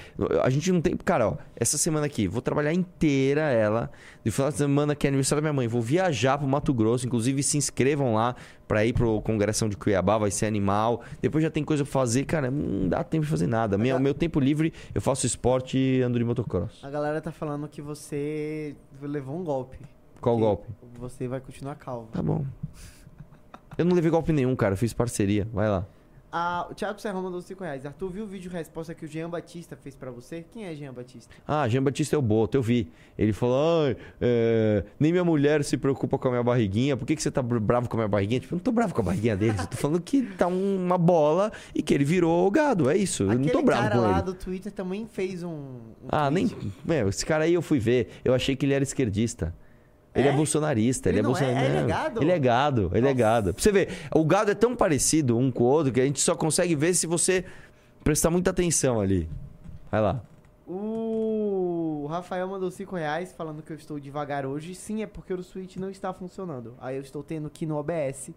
a gente não tem. Cara, ó, essa semana aqui, vou trabalhar inteira ela. No final de semana, que é aniversário da minha mãe, vou viajar pro Mato Grosso. Inclusive, se inscrevam lá pra ir pro Congressão de Cuiabá, vai ser animal. Depois já tem coisa pra fazer, cara, não dá tempo de fazer nada. Meu, meu tempo livre, eu faço esporte e ando de motocross. A galera tá falando que você levou um golpe. Qual golpe? Você vai continuar calvo. Tá bom. Eu não levei golpe nenhum, cara, eu fiz parceria. Vai lá. Ah, o Thiago Serrão mandou 5 reais. Arthur, viu o vídeo resposta que o Jean Batista fez pra você? Quem é Jean Batista? Ah, Jean Batista é o Boto, eu vi. Ele falou: "Ai, é, nem minha mulher se preocupa com a minha barriguinha. Por que, que você tá br- bravo com a minha barriguinha? Tipo, eu não tô bravo com a barriguinha dele. Eu tô falando que tá um- uma bola e que ele virou gado. É isso. eu não tô bravo cara com lá ele. do Twitter também fez um. um Ah, nem. Meu, esse cara aí eu fui ver. Eu achei que ele era esquerdista. Ele é, bolsonarista, ele, Ele é é? bolsonarista. Ele é Não, gado? Ele é gado, ele é gado. Pra você ver, o gado é tão parecido um com o outro que a gente só consegue ver se você prestar muita atenção ali. Vai lá. O Rafael mandou 5 reais falando que eu estou devagar hoje. Sim, é porque o Switch não está funcionando. Aí eu estou tendo que no OBS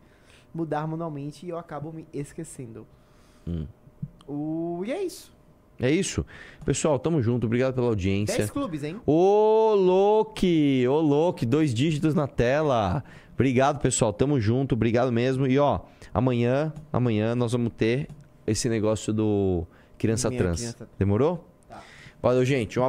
mudar manualmente e eu acabo me esquecendo. Hum. O... E é isso. É isso. Pessoal, tamo junto. Obrigado pela audiência. 10 clubes, hein? Ô, Loki! Ô, Loki, dois dígitos na tela. Obrigado, pessoal. Tamo junto. Obrigado mesmo. E, ó, amanhã, amanhã nós vamos ter esse negócio do criança Minha trans. criança- Demorou? Valeu, gente. Um